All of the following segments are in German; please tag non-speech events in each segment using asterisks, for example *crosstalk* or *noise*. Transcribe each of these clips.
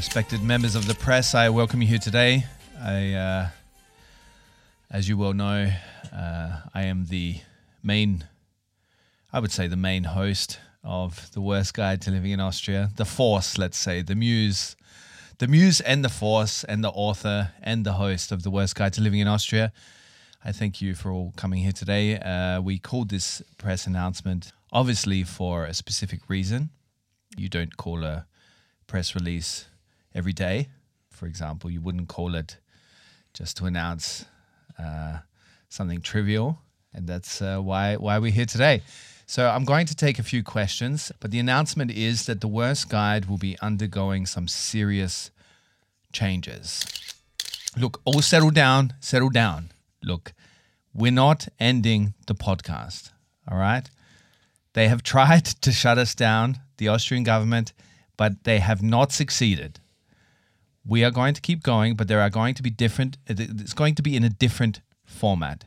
Respected members of the press, I welcome you here today. I, uh, as you well know, uh, I am the main, I would say, the main host of the Worst Guide to Living in Austria, the force, let's say, the muse, the muse and the force, and the author and the host of the Worst Guide to Living in Austria. I thank you for all coming here today. Uh, we called this press announcement obviously for a specific reason. You don't call a press release every day. For example, you wouldn't call it just to announce uh, something trivial, and that's uh, why why we're here today. So I'm going to take a few questions, but the announcement is that the worst guide will be undergoing some serious changes. Look, all settle down, settle down. Look, we're not ending the podcast. All right. They have tried *laughs* to shut us down, the Austrian government, but they have not succeeded. We are going to keep going, but there are going to be different, it's going to be in a different format.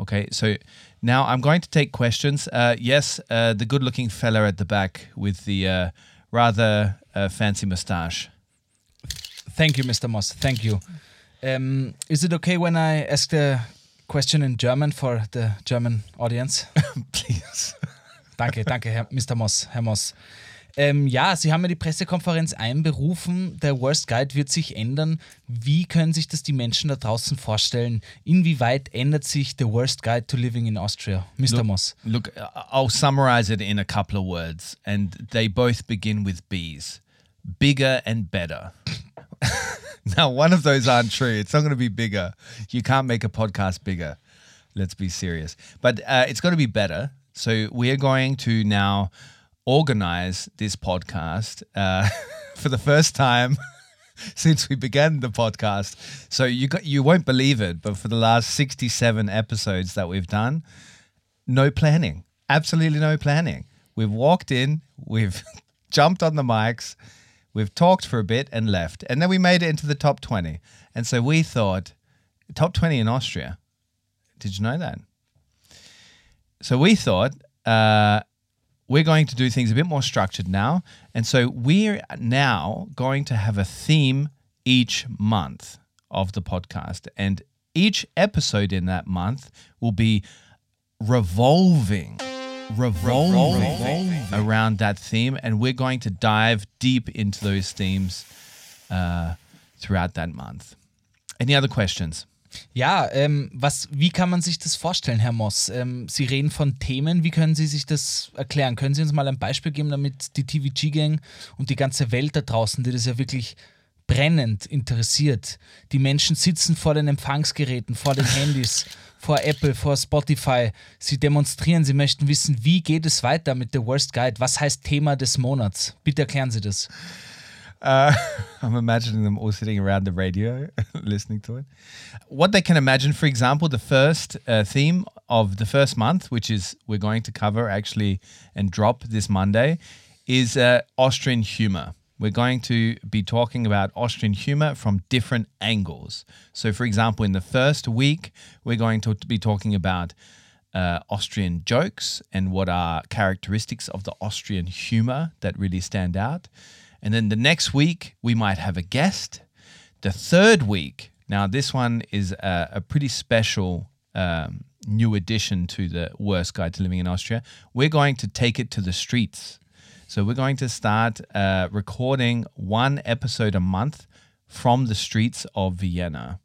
Okay, so now I'm going to take questions. Uh, yes, uh, the good looking fella at the back with the uh, rather uh, fancy mustache. Thank you, Mr. Moss. Thank you. Um, is it okay when I ask the question in German for the German audience? *laughs* Please. Danke, danke, Herr, Mr. Moss, Herr Moss. Ähm, ja, Sie haben ja die Pressekonferenz einberufen. Der Worst Guide wird sich ändern. Wie können sich das die Menschen da draußen vorstellen? Inwieweit ändert sich The Worst Guide to Living in Austria? Mr. Look, Moss. Look, I'll summarize it in a couple of words, and they both begin with B's bigger and better. *laughs* now, one of those aren't true. It's not going to be bigger. You can't make a podcast bigger. Let's be serious. But uh, it's going to be better. So, we are going to now organize this podcast uh, *laughs* for the first time *laughs* since we began the podcast. So you got, you won't believe it, but for the last 67 episodes that we've done, no planning. Absolutely no planning. We've walked in, *laughs* we've jumped on the mics, we've talked for a bit and left. And then we made it into the top 20. And so we thought, top 20 in Austria. Did you know that? So we thought, uh, we're going to do things a bit more structured now. And so we're now going to have a theme each month of the podcast. And each episode in that month will be revolving, revolving, revolving. around that theme. And we're going to dive deep into those themes uh, throughout that month. Any other questions? Ja, ähm, was, wie kann man sich das vorstellen, Herr Moss? Ähm, Sie reden von Themen, wie können Sie sich das erklären? Können Sie uns mal ein Beispiel geben, damit die TVG-Gang und die ganze Welt da draußen, die das ja wirklich brennend interessiert, die Menschen sitzen vor den Empfangsgeräten, vor den Handys, *laughs* vor Apple, vor Spotify, sie demonstrieren, sie möchten wissen, wie geht es weiter mit The Worst Guide? Was heißt Thema des Monats? Bitte erklären Sie das. Uh, *laughs* I'm imagining them all sitting around the radio *laughs* listening to it. What they can imagine, for example, the first uh, theme of the first month, which is we're going to cover actually and drop this Monday, is uh, Austrian humor. We're going to be talking about Austrian humor from different angles. So, for example, in the first week, we're going to be talking about uh, Austrian jokes and what are characteristics of the Austrian humor that really stand out. And then the next week, we might have a guest. The third week, now this one is a, a pretty special um, new addition to the worst guide to living in Austria. We're going to take it to the streets. So we're going to start uh, recording one episode a month from the streets of Vienna.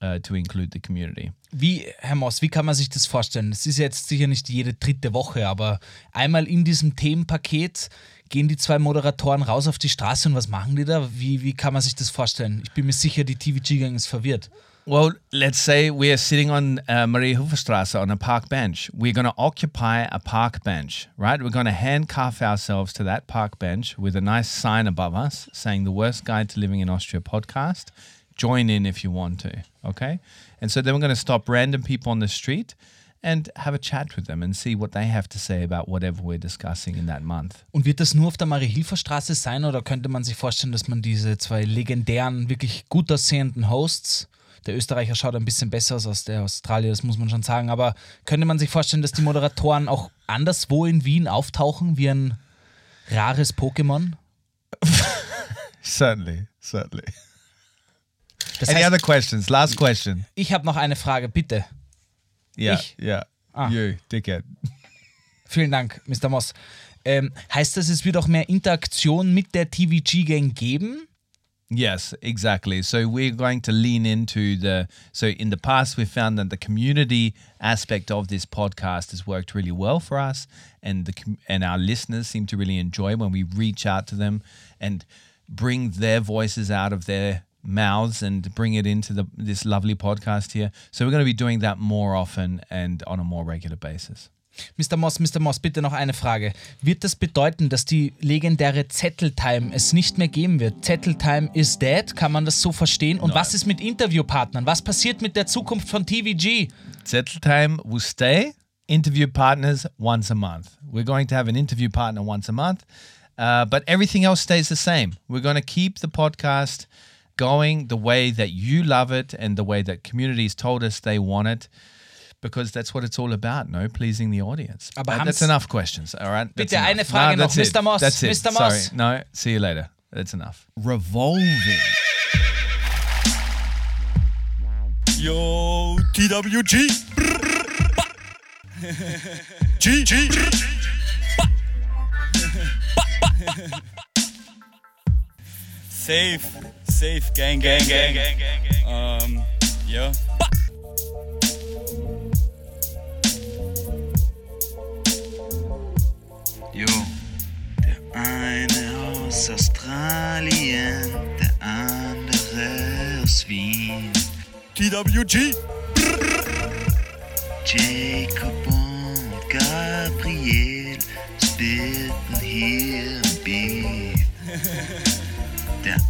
Uh, to include the community. Wie, Herr Moss, wie kann man sich das vorstellen? Es ist jetzt sicher nicht jede dritte Woche, aber einmal in diesem Themenpaket gehen die zwei Moderatoren raus auf die Straße und was machen die da? Wie, wie kann man sich das vorstellen? Ich bin mir sicher, die TVG-Gang ist verwirrt. Well, let's say we are sitting on uh, Maria Hufstrasse on a park bench. We're going to occupy a park bench, right? We're going to handcuff ourselves to that park bench with a nice sign above us saying the worst guide to living in Austria podcast. Join in if you want to, okay? And so then we're going to stop random people on the street and have a chat with them and see what they have to say about whatever we're discussing in that month. Und wird das nur auf der Marie-Hilfer-Straße sein oder könnte man sich vorstellen, dass man diese zwei legendären, wirklich gut aussehenden Hosts der Österreicher schaut ein bisschen besser aus als der Australier, das muss man schon sagen. Aber könnte man sich vorstellen, dass die Moderatoren auch anderswo in Wien auftauchen wie ein rares Pokémon? *laughs* certainly, certainly. Das Any heißt, other questions? Last question. ich habe noch eine Frage, bitte. Yeah, Ich? yeah. Ah. You, dickhead. *laughs* Vielen Dank, Mr. Moss. Ähm, heißt das, es wird auch mehr Interaktion mit der TVG-Gang geben? Yes, exactly. So we're going to lean into the. So in the past, we found that the community aspect of this podcast has worked really well for us, and the and our listeners seem to really enjoy when we reach out to them and bring their voices out of their mouths and bring it into the this lovely podcast here. So we're going to be doing that more often and on a more regular basis. Mr. Moss, Mr. Moss, bitte noch eine Frage. Wird das bedeuten, dass die legendäre Zetteltime es nicht mehr geben wird? Zetteltime is dead? Kann man das so verstehen? Und was ist mit Interviewpartnern? Was passiert mit der Zukunft von TVG? Settle time will stay. Interview partners once a month. We're going to have an interview partner once a month, uh, but everything else stays the same. We're going to keep the podcast going the way that you love it and the way that communities told us they want it. Because that's what it's all about, no? Pleasing the audience. Aber Uh, that's enough questions, all right? That's Bitte enough. eine Frage noch, that's it. Mr. Moss, That's it. Mr. Sorry. No, see you later. That's enough. Revolving. Yo, TWG. G, G. Safe, safe, gang, gang, gang, gang, gang, gang. Um, ja. Jo, der eine aus Australien, der andere aus Wien. TWG. Jacob und Gabriel spitten hier.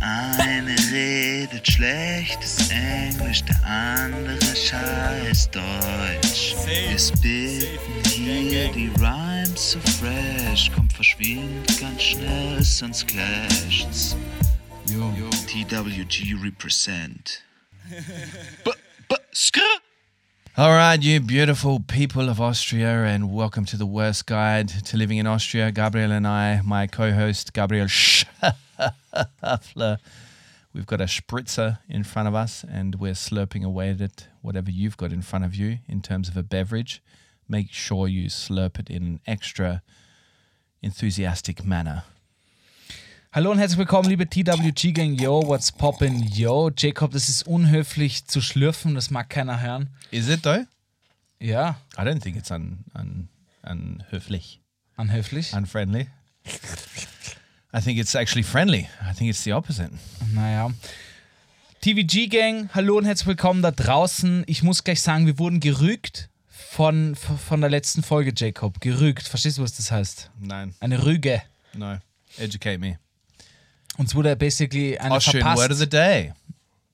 Der eine redet schlechtes Englisch, der andere scheiß Deutsch. Wir spitten hier die Rhymes so fresh, kommt verschwindet ganz schnell, sonst clasht's. Yo, TWG represent. *laughs* B b skr. All right, you beautiful people of Austria, and welcome to the worst guide to living in Austria. Gabriel and I, my co host, Gabriel *laughs* Schaffler, we've got a spritzer in front of us, and we're slurping away at it. Whatever you've got in front of you in terms of a beverage, make sure you slurp it in an extra enthusiastic manner. Hallo und herzlich willkommen, liebe TWG-Gang. Yo, what's poppin'? Yo, Jacob, das ist unhöflich zu schlürfen, das mag keiner hören. Is it though? Ja, I don't think it's un, un, unhöflich, unhöflich. unfriendly. *laughs* I think it's actually friendly. I think it's the opposite. Naja. TVG-Gang, hallo und herzlich willkommen da draußen. Ich muss gleich sagen, wir wurden gerügt von, von der letzten Folge, Jacob. Gerügt. Verstehst du, was das heißt? Nein, Eine Rüge. no. Educate me. Uns wurde basically eine Austrian verpasst. word of the day.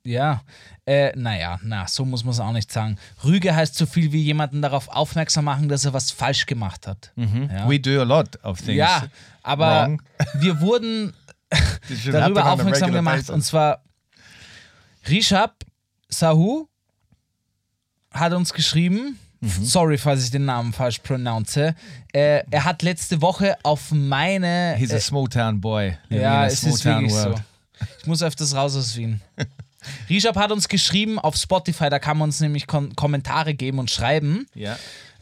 Ja, äh, naja, na, so muss man es auch nicht sagen. Rüge heißt so viel wie jemanden darauf aufmerksam machen, dass er was falsch gemacht hat. Ja, We do a lot of things. ja aber wrong. *laughs* wir wurden *laughs* darüber aufmerksam gemacht. basis. Und zwar Rishab Sahu hat uns geschrieben, Mhm. sorry, falls ich den Namen falsch pronounce, äh, er hat letzte Woche auf meine... He's a äh, small town boy ja, es small ist town wirklich world. so. Ich muss öfters raus aus Wien. *laughs* Rishab hat uns geschrieben auf Spotify, da kann man uns nämlich Kon Kommentare geben und schreiben. Yeah.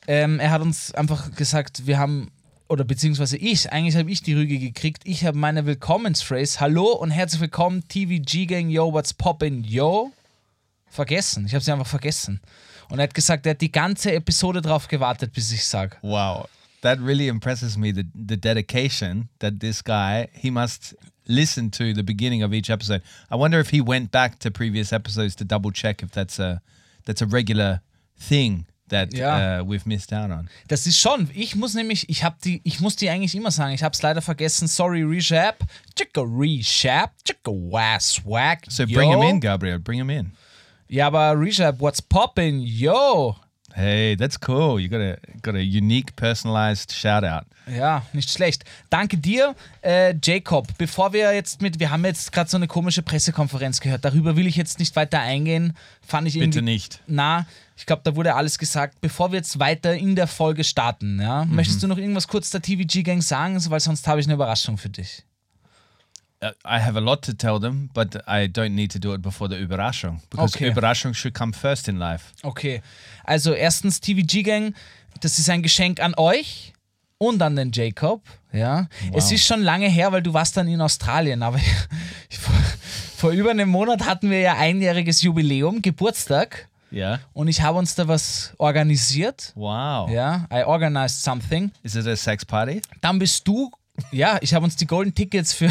Ähm, er hat uns einfach gesagt, wir haben, oder beziehungsweise ich, eigentlich habe ich die Rüge gekriegt. Ich habe meine Willkommensphrase, hallo und herzlich willkommen, TVG Gang, yo, what's poppin', yo? Vergessen, ich habe sie einfach vergessen. Und er hat gesagt, er hat die ganze Episode drauf gewartet, bis ich sage. Wow. That really impresses me the the dedication that this guy he must listen to the beginning of each episode. I wonder if he went back to previous episodes to double check if that's a that's a regular thing that Yeah. uh, we've missed out on. Das ist schon, ich muss nämlich, ich habe die, ich muss die eigentlich immer sagen, ich habe es leider vergessen, sorry, Reshap, chicka Reshap, chicka was whack, So yo. bring him in, Gabriel. Bring him in. Ja, aber Reshap, what's poppin', yo? Hey, that's cool. You got a got a unique, personalized shout out. Ja, nicht schlecht. Danke dir, äh, Jacob. Bevor wir jetzt mit, wir haben jetzt gerade so eine komische Pressekonferenz gehört. Darüber will ich jetzt nicht weiter eingehen. Fand ich. Bitte nicht. Na, ich glaube, da wurde alles gesagt. Bevor wir jetzt weiter in der Folge starten, ja, Mhm. möchtest du noch irgendwas kurz der TVG Gang sagen, weil sonst habe ich eine Überraschung für dich. I have a lot to tell them, but I don't need to do it before the Überraschung because Okay. Überraschung should come first in life. Okay. Also erstens TVG Gang, das ist ein Geschenk an euch und an den Jacob. Ja. Es ist schon lange her, weil du warst dann in Australien, aber *laughs* vor, vor über einem Monat hatten wir ja einjähriges Jubiläum, Geburtstag. Yeah. Und ich habe uns da was organisiert. Wow. Ja, I organized something. Is it a sex party? Dann bist du, ja, ich habe uns die Golden Tickets für,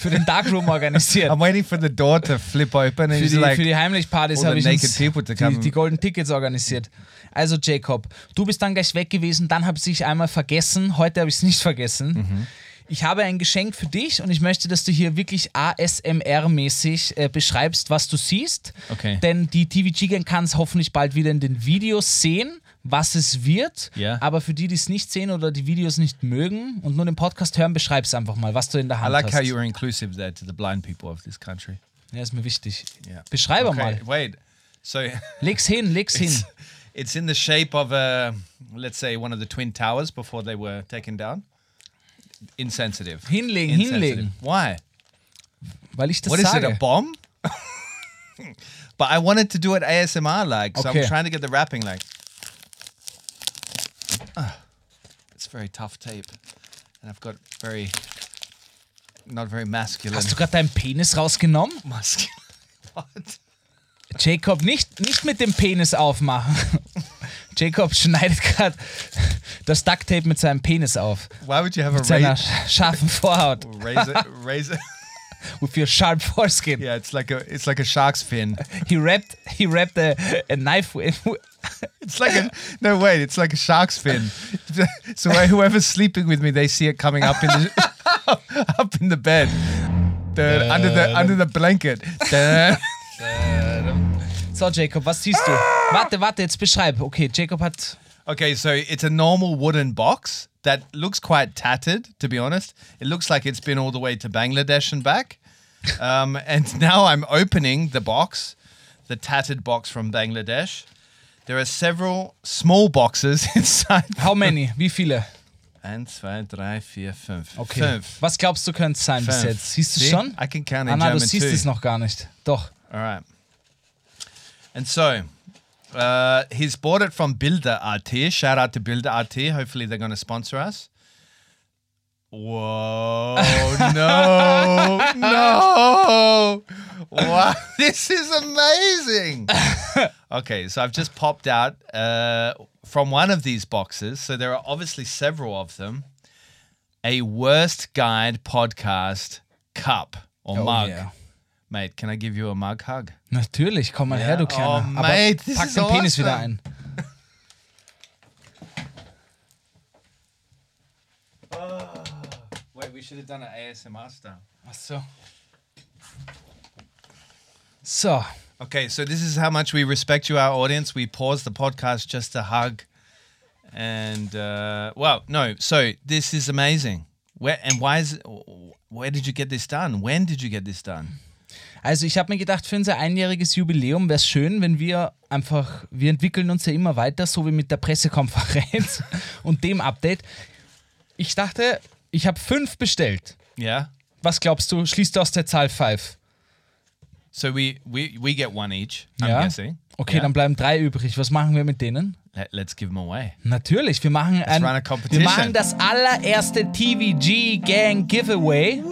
für den Darkroom organisiert. I'm waiting for the door to flip open and Für die, like für die Heimlichpartys all habe ich uns die, die Golden Tickets organisiert. Also Jacob, du bist dann gleich weg gewesen, dann habe ich es einmal vergessen, heute habe ich es nicht vergessen. Mhm. Ich habe ein Geschenk für dich und ich möchte, dass du hier wirklich ASMR-mäßig äh, beschreibst, was du siehst. Okay. Denn die TVG-Gang kann es hoffentlich bald wieder in den Videos sehen, was es wird. Ja. Aber für die, die es nicht sehen oder die Videos nicht mögen und nur den Podcast hören, beschreib es einfach mal, was du in der I Hand like hast. how you were inclusive there to the blind people of this country. ja, ist mir wichtig. Yeah. Beschreibe Okay, mal. wait. So *laughs* Leg's hin, leg's hin. it's, it's in the shape of a, let's say, one of the twin towers before they were taken down. Insensitive. Hinlegen, Insensitive. hinlegen. Why? Weil ich das What is sage. it, a bomb? *laughs* but I wanted to do it ASMR like, so Okay. I'm trying to get the wrapping like. Ah, it's very tough tape, and I've got very, not very masculine. Hast du gerade deinen Penis rausgenommen? *laughs* masculine? what? Jacob, nicht, nicht mit dem Penis aufmachen. *laughs* Jacob schneidet gerade das Ducktape mit seinem Penis auf. Why would you have a Mit seiner razor? sch- scharfen Vorhaut. razor, razor. *laughs* *laughs* With your sharp foreskin. Yeah, it's like a it's like a shark's fin. *laughs* He wrapped, he wrapped a, a knife with, *laughs* It's like a no wait, it's like a shark's fin. So whoever's sleeping with me, they see it coming up in the up in the bed, the, under the under the blanket. So, Jacob, was siehst du? Ah! Warte, warte, jetzt beschreib. Okay, Jacob hat. Okay, so it's a normal wooden box that looks quite tattered. To be honest, it looks like it's been all the way to Bangladesh and back. Um, *laughs* and now I'm opening the box, the tattered box from Bangladesh. There are several small boxes *laughs* inside. How many? Wie viele? Eins, zwei, drei, vier, fünf. Okay. Fünf. Was glaubst du, könnte es sein bis Fünf. jetzt? Siehst du See? schon? I can count Ah, in nein, du German siehst too. es noch gar nicht. Doch. All right. And so, uh, he's bought it from Builder RT. Shout out to Builder RT. Hopefully, they're going to sponsor us. Whoa, no, *laughs* no. Wow, *laughs* this is amazing. Okay, so I've just popped out uh, from one of these boxes. So there are obviously several of them. A worst guide podcast cup or Oh, mug. yeah. Mate, can I give you a mug hug? Natürlich, komm mal Ja. her, du Kleiner. Oh, Aber mate, this pack den Penis wieder awesome. ein. Wait, we should have done an ASMR style. Ach so. So, Okay, so this is how much we respect you, our audience. We pause the podcast just to hug. And, uh, well, no, so this is amazing. Where and why is where did you get this done? When did you get this done? Also ich habe mir gedacht, für unser einjähriges Jubiläum wäre es schön, wenn wir einfach, wir entwickeln uns ja immer weiter, so wie mit der Pressekonferenz *laughs* und dem Update. Ich dachte, ich habe fünf bestellt. Yeah. Was glaubst du, schließt du aus der Zahl five? So we we we get one each. I'm Ja. guessing. Okay, Yeah. dann bleiben drei übrig. Was machen wir mit denen? Let, let's give them away. Natürlich, wir machen ein, wir machen das allererste TVG Gang Giveaway.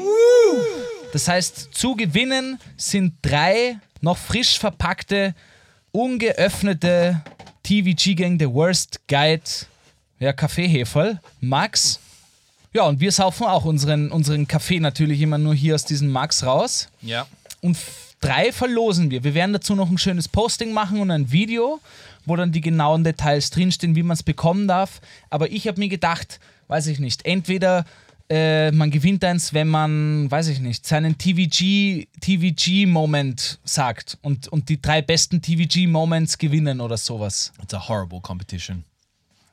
Das heißt, zu gewinnen sind drei noch frisch verpackte, ungeöffnete TVG Gang The Worst Guide, ja Kaffeeheferl, Max. Ja, und wir saufen auch unseren, unseren Kaffee natürlich immer nur hier aus diesem Max raus. Yeah. Und drei verlosen wir. Wir werden dazu noch ein schönes Posting machen und ein Video, wo dann die genauen Details drinstehen, wie man es bekommen darf. Aber ich habe mir gedacht, weiß ich nicht, entweder äh, man gewinnt eins, wenn man, weiß ich nicht, seinen TVG, TVG-Moment sagt und, und die drei besten TVG-Moments gewinnen oder sowas. It's a horrible competition.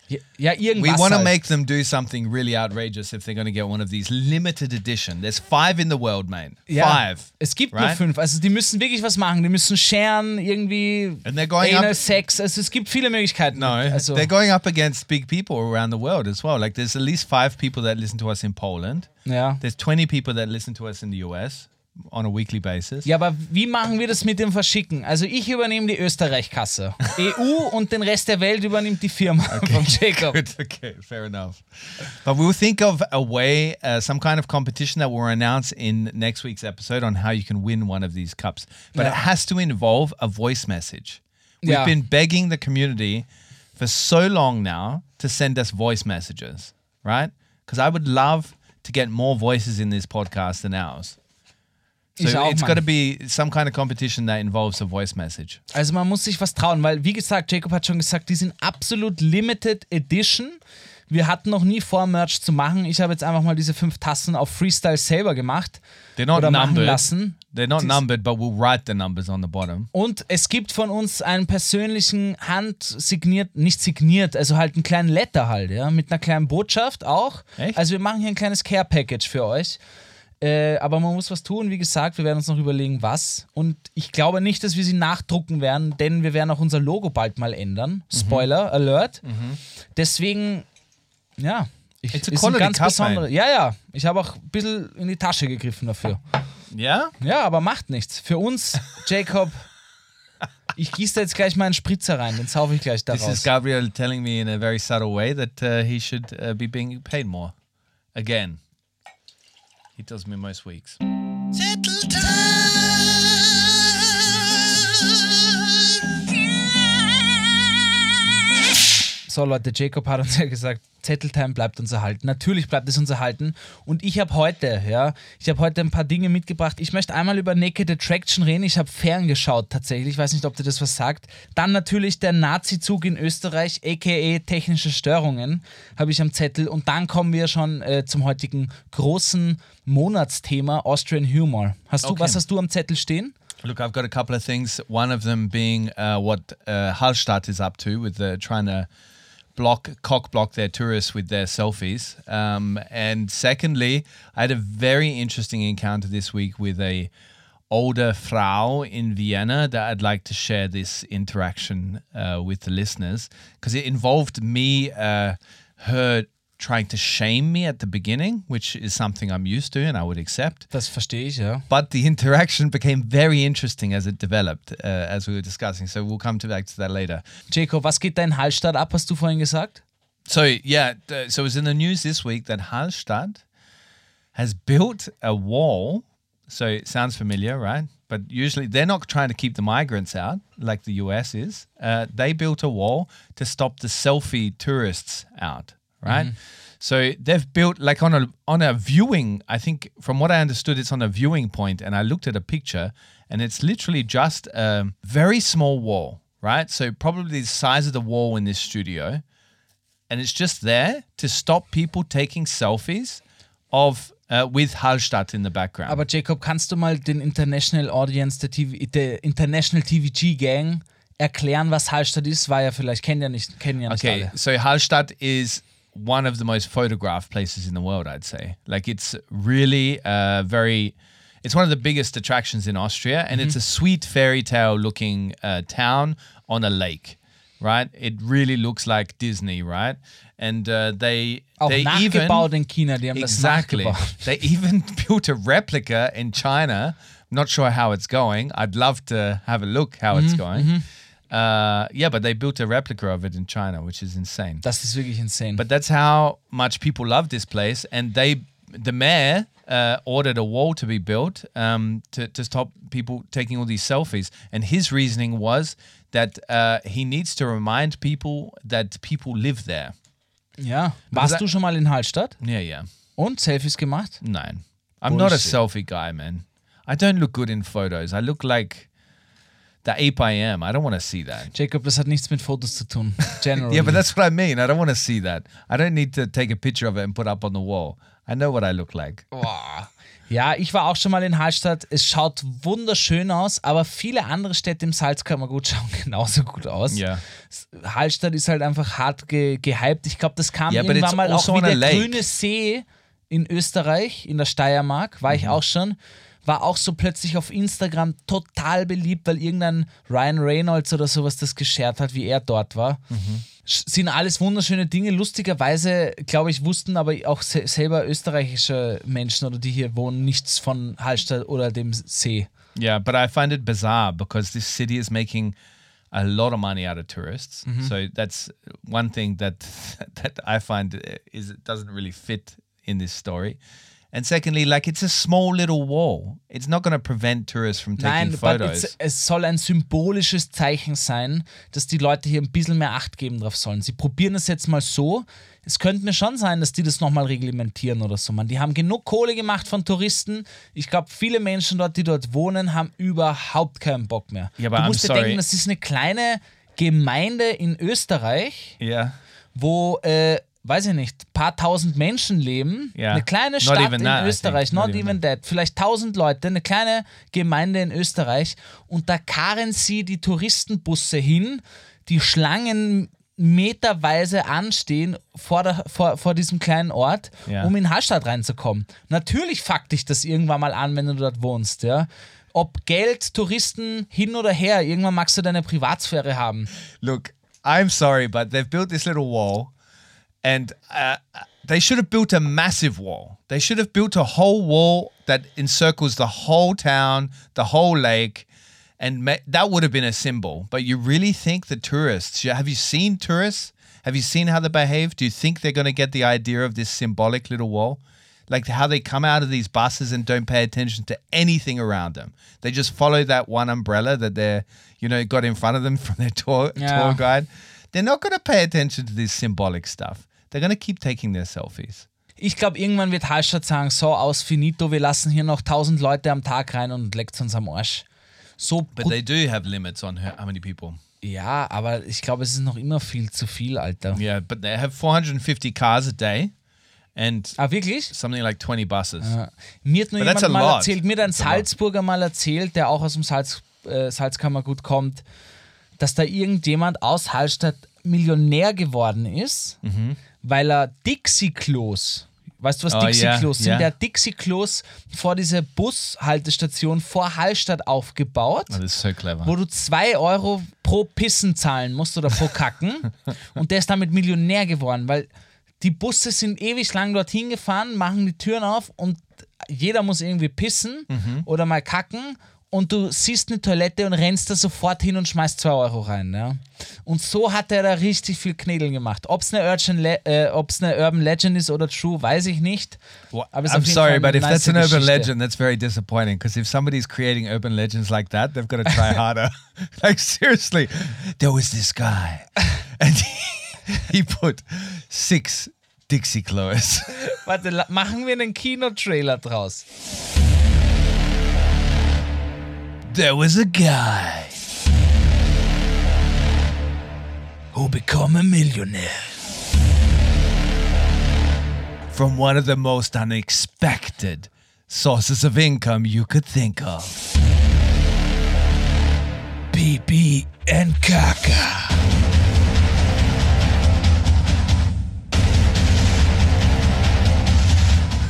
Ja, ja We want to halt. make them do something really outrageous if they're going to get one of these limited edition. There's five in the world, man. ja, Five. Es gibt nur right? fünf. Also die müssen wirklich was machen. Die müssen scheren, irgendwie And they're going Anal up- Sex. Also es gibt viele Möglichkeiten. No, also, they're going up against big people around the world as well. Like there's at least five people that listen to us in Poland. ja. There's 20 people that listen to us in the US on a weekly basis. ja, aber wie machen wir das mit dem Verschicken? Also ich übernehme die Österreich-Kasse. *laughs* EU und den Rest der Welt übernimmt die Firma *laughs* von Jacob. Good. Okay, fair enough. But we'll think of a way, uh, some kind of competition that we'll announce in next week's episode on how you can win one of these cups. But Yeah. it has to involve a voice message. We've Yeah. been begging the community for so long now to send us voice messages, right? Because I would love to get more voices in this podcast than ours. So Ich auch, it's Mann. got to be some kind of competition that involves a voice message. Also man muss sich was trauen, weil wie gesagt, Jacob hat schon gesagt, die sind absolut limited edition. Wir hatten noch nie vor, Merch zu machen. Ich habe jetzt einfach mal diese fünf Tassen auf Freestyle selber gemacht. They're not oder machen numbered. lassen. They're not numbered, but we'll write the numbers on the bottom. Und es gibt von uns einen persönlichen handsigniert, nicht signiert, also halt einen kleinen Letter halt, ja, mit einer kleinen Botschaft auch. Echt? Also wir machen hier ein kleines Care-Package für euch. Äh, aber man muss was tun, wie gesagt, wir werden uns noch überlegen, was. Und ich glaube nicht, dass wir sie nachdrucken werden, denn wir werden auch unser Logo bald mal ändern. Mhm. Spoiler, Alert. Deswegen, ja, ich, It's ist ein ganz cup, besondere. man. Ja, ja, ich habe auch ein bisschen in die Tasche gegriffen dafür. Yeah? Ja, aber macht nichts. Für uns, *laughs* Jacob, ich gieße da jetzt gleich mal einen Spritzer rein, den saufe ich gleich This is daraus. Gabriel telling me in a very subtle way that uh, he should uh, be being paid more. Again. He does me most weeks. Settle time! So, Leute, Jacob hat uns ja gesagt, Zetteltime bleibt uns erhalten. Natürlich bleibt es uns erhalten. Und ich habe heute, ja, ich habe heute ein paar Dinge mitgebracht. Ich möchte einmal über Naked Attraction reden. Ich habe ferngeschaut tatsächlich. Ich weiß nicht, ob dir das was sagt. Dann natürlich der Nazi-Zug in Österreich, a.k.a. technische Störungen, habe ich am Zettel. Und dann kommen wir schon äh, zum heutigen großen Monatsthema Austrian Humor. Hast du, Okay. was hast du am Zettel stehen? Look, I've got a couple of things. One of them being uh, what uh, Hallstatt is up to with the trying to block, cock block their tourists with their selfies. Um, and secondly, I had a very interesting encounter this week with a older Frau in Vienna that I'd like to share this interaction uh, with the listeners because it involved me, uh, her trying to shame me at the beginning, which is something I'm used to and I would accept. Das verstehe ich, ja. But the *laughs* interaction became very interesting as it developed, uh, as we were discussing. So we'll come to back to that later. Jacob, was geht da in Hallstatt ab, hast du vorhin gesagt? So yeah, so it was in the news this week that Hallstatt has built a wall. So it sounds familiar, right? But usually they're not trying to keep the migrants out like the US is. Uh, they built a wall to stop the selfie tourists out, right? So they've built like on a on a viewing. I think from what I understood, it's on a viewing point, and I looked at a picture, and it's literally just a very small wall, right? So probably the size of the wall in this studio, and it's just there to stop people taking selfies of uh, with Hallstatt in the background. Aber Jacob, kannst du mal den International Audience der, TV, der International TVG Gang erklären, was Hallstatt ist? War ja vielleicht, kennen ja nicht, kennen ja nicht Okay, alle. so Hallstatt is one of the most photographed places in the world, I'd say. Like it's really uh, very, it's one of the biggest attractions in Austria, and it's a sweet fairy tale looking uh, town on a lake, right? It really looks like Disney, right? And uh, they Auch they even in China, haben exactly *laughs* they even *laughs* built a replica in China. I'm not sure how it's going. I'd love to have a look how Mm-hmm, it's going. Uh, yeah, but they built a replica of it in China, which is insane. Das ist wirklich insane. But that's how much people love this place, and they, the mayor, uh, ordered a wall to be built um, to to stop people taking all these selfies. And his reasoning was that uh, he needs to remind people that people live there. ja. Warst du schon mal in Hallstatt? Yeah, yeah. Und Selfies gemacht? Nein, I'm not a selfie guy, man. I don't look good in photos. I look like the ape I am. I don't want to see that. Jacob, das hat nichts mit Fotos zu tun. *laughs* Generally. Yeah, but that's what I mean. I don't want to see that. I don't need to take a picture of it and put up on the wall. I know what I look like. Ja, ich war auch schon mal in Hallstatt. Es schaut wunderschön aus, aber viele andere Städte im Salzkammergut *laughs* schauen genauso gut aus. Ja. Hallstatt ist halt einfach hart ge gehypt. Ich glaube, das kam Yeah, irgendwann mal auch also wie on a der lake. grüne See in Österreich, in der Steiermark, war Mhm. ich auch schon. War auch so plötzlich auf Instagram total beliebt, weil irgendein Ryan Reynolds oder sowas das geshared hat, wie er dort war. Mhm. Sind alles wunderschöne Dinge. Lustigerweise, glaube ich, wussten aber auch se selber österreichische Menschen oder die hier wohnen nichts von Hallstatt oder dem See. Yeah, but I find it bizarre because this city is making a lot of money out of tourists. So that's one thing that *laughs* that I find is it doesn't really fit in this story. And secondly, like it's a small little wall. It's not going to prevent tourists from taking Nein, but photos. es soll ein symbolisches Zeichen sein, dass die Leute hier ein bisschen mehr Acht geben drauf sollen. Sie probieren es jetzt mal so. Es könnte mir schon sein, dass die das nochmal reglementieren oder so. Man, die haben genug Kohle gemacht von Touristen. Ich glaube, viele Menschen dort, die dort wohnen, haben überhaupt keinen Bock mehr. Ja, aber du I'm musst dir sorry. denken, das ist eine kleine Gemeinde in Österreich, yeah. wo, äh, weiß ich nicht, paar tausend Menschen leben. Ja. Eine kleine Stadt in that, Österreich, not, Not even even that. Vielleicht tausend Leute, eine kleine Gemeinde in Österreich. Und da karren sie die Touristenbusse hin, die Schlangen meterweise anstehen vor, der, vor, vor diesem kleinen Ort, Ja. um in Hallstatt reinzukommen. Natürlich fuckt dich das irgendwann mal an, wenn du dort wohnst, ja. Ob Geld, Touristen hin oder her, irgendwann magst du deine Privatsphäre haben. Look, I'm sorry, but they've built this little wall, and uh, they should have built a massive wall. They should have built a whole wall that encircles the whole town, the whole lake, and ma- that would have been a symbol. But you really think the tourists? Have you seen tourists? Have you seen how they behave? Do you think they're going to get the idea of this symbolic little wall? Like how they come out of these buses and don't pay attention to anything around them. They just follow that one umbrella that they're, you know, got in front of them *laughs* from their tour, Yeah. tour guide. They're not going to pay attention to this symbolic stuff. They're to keep taking their selfies. Ich glaube, irgendwann wird Hallstatt sagen, so aus finito, wir lassen hier noch tausend Leute am Tag rein und leckt uns am Arsch. So But they do have limits on how many people. ja, aber ich glaube, es ist noch immer viel zu viel, Alter. Yeah, but they have 450 cars a day and Ah, wirklich? something like 20 buses. Mir hat nur But jemand mal lot. erzählt, mir hat ein That's. Salzburger mal erzählt, der auch aus dem Salz, äh, Salzkammergut kommt, dass da irgendjemand aus Hallstatt Millionär geworden ist, weil er Dixie-Klos, weißt du, was Mhm. Oh, Dixie-Klos ja, sind? ja. Der hat Dixie-Klos vor dieser Bushaltestation vor Hallstatt aufgebaut. Oh, that's so clever. wo du 2 Euro pro Pissen zahlen musst oder pro Kacken. *laughs* und der ist damit Millionär geworden, weil die Busse sind ewig lang dorthin gefahren, machen die Türen auf und jeder muss irgendwie pissen oder mal kacken. Und du siehst eine Toilette und rennst da sofort hin und schmeißt 2 Euro rein. Ja? Und so hat er da richtig viel Knädel gemacht. Ob es eine, äh, eine Urban Legend ist oder True, weiß ich nicht. Aber I'm sorry, but if that's an nice urban Geschichte. legend, that's very disappointing. Because if somebody's creating urban legends like that, they've got to try *laughs* harder. *laughs* like seriously, there was this guy, and he, he put six Dixie Clothes. Warte, machen wir einen Kinotrailer draus. There was a guy Who became a millionaire? from one of the most unexpected sources of income you could think of. Pipi and Kaka.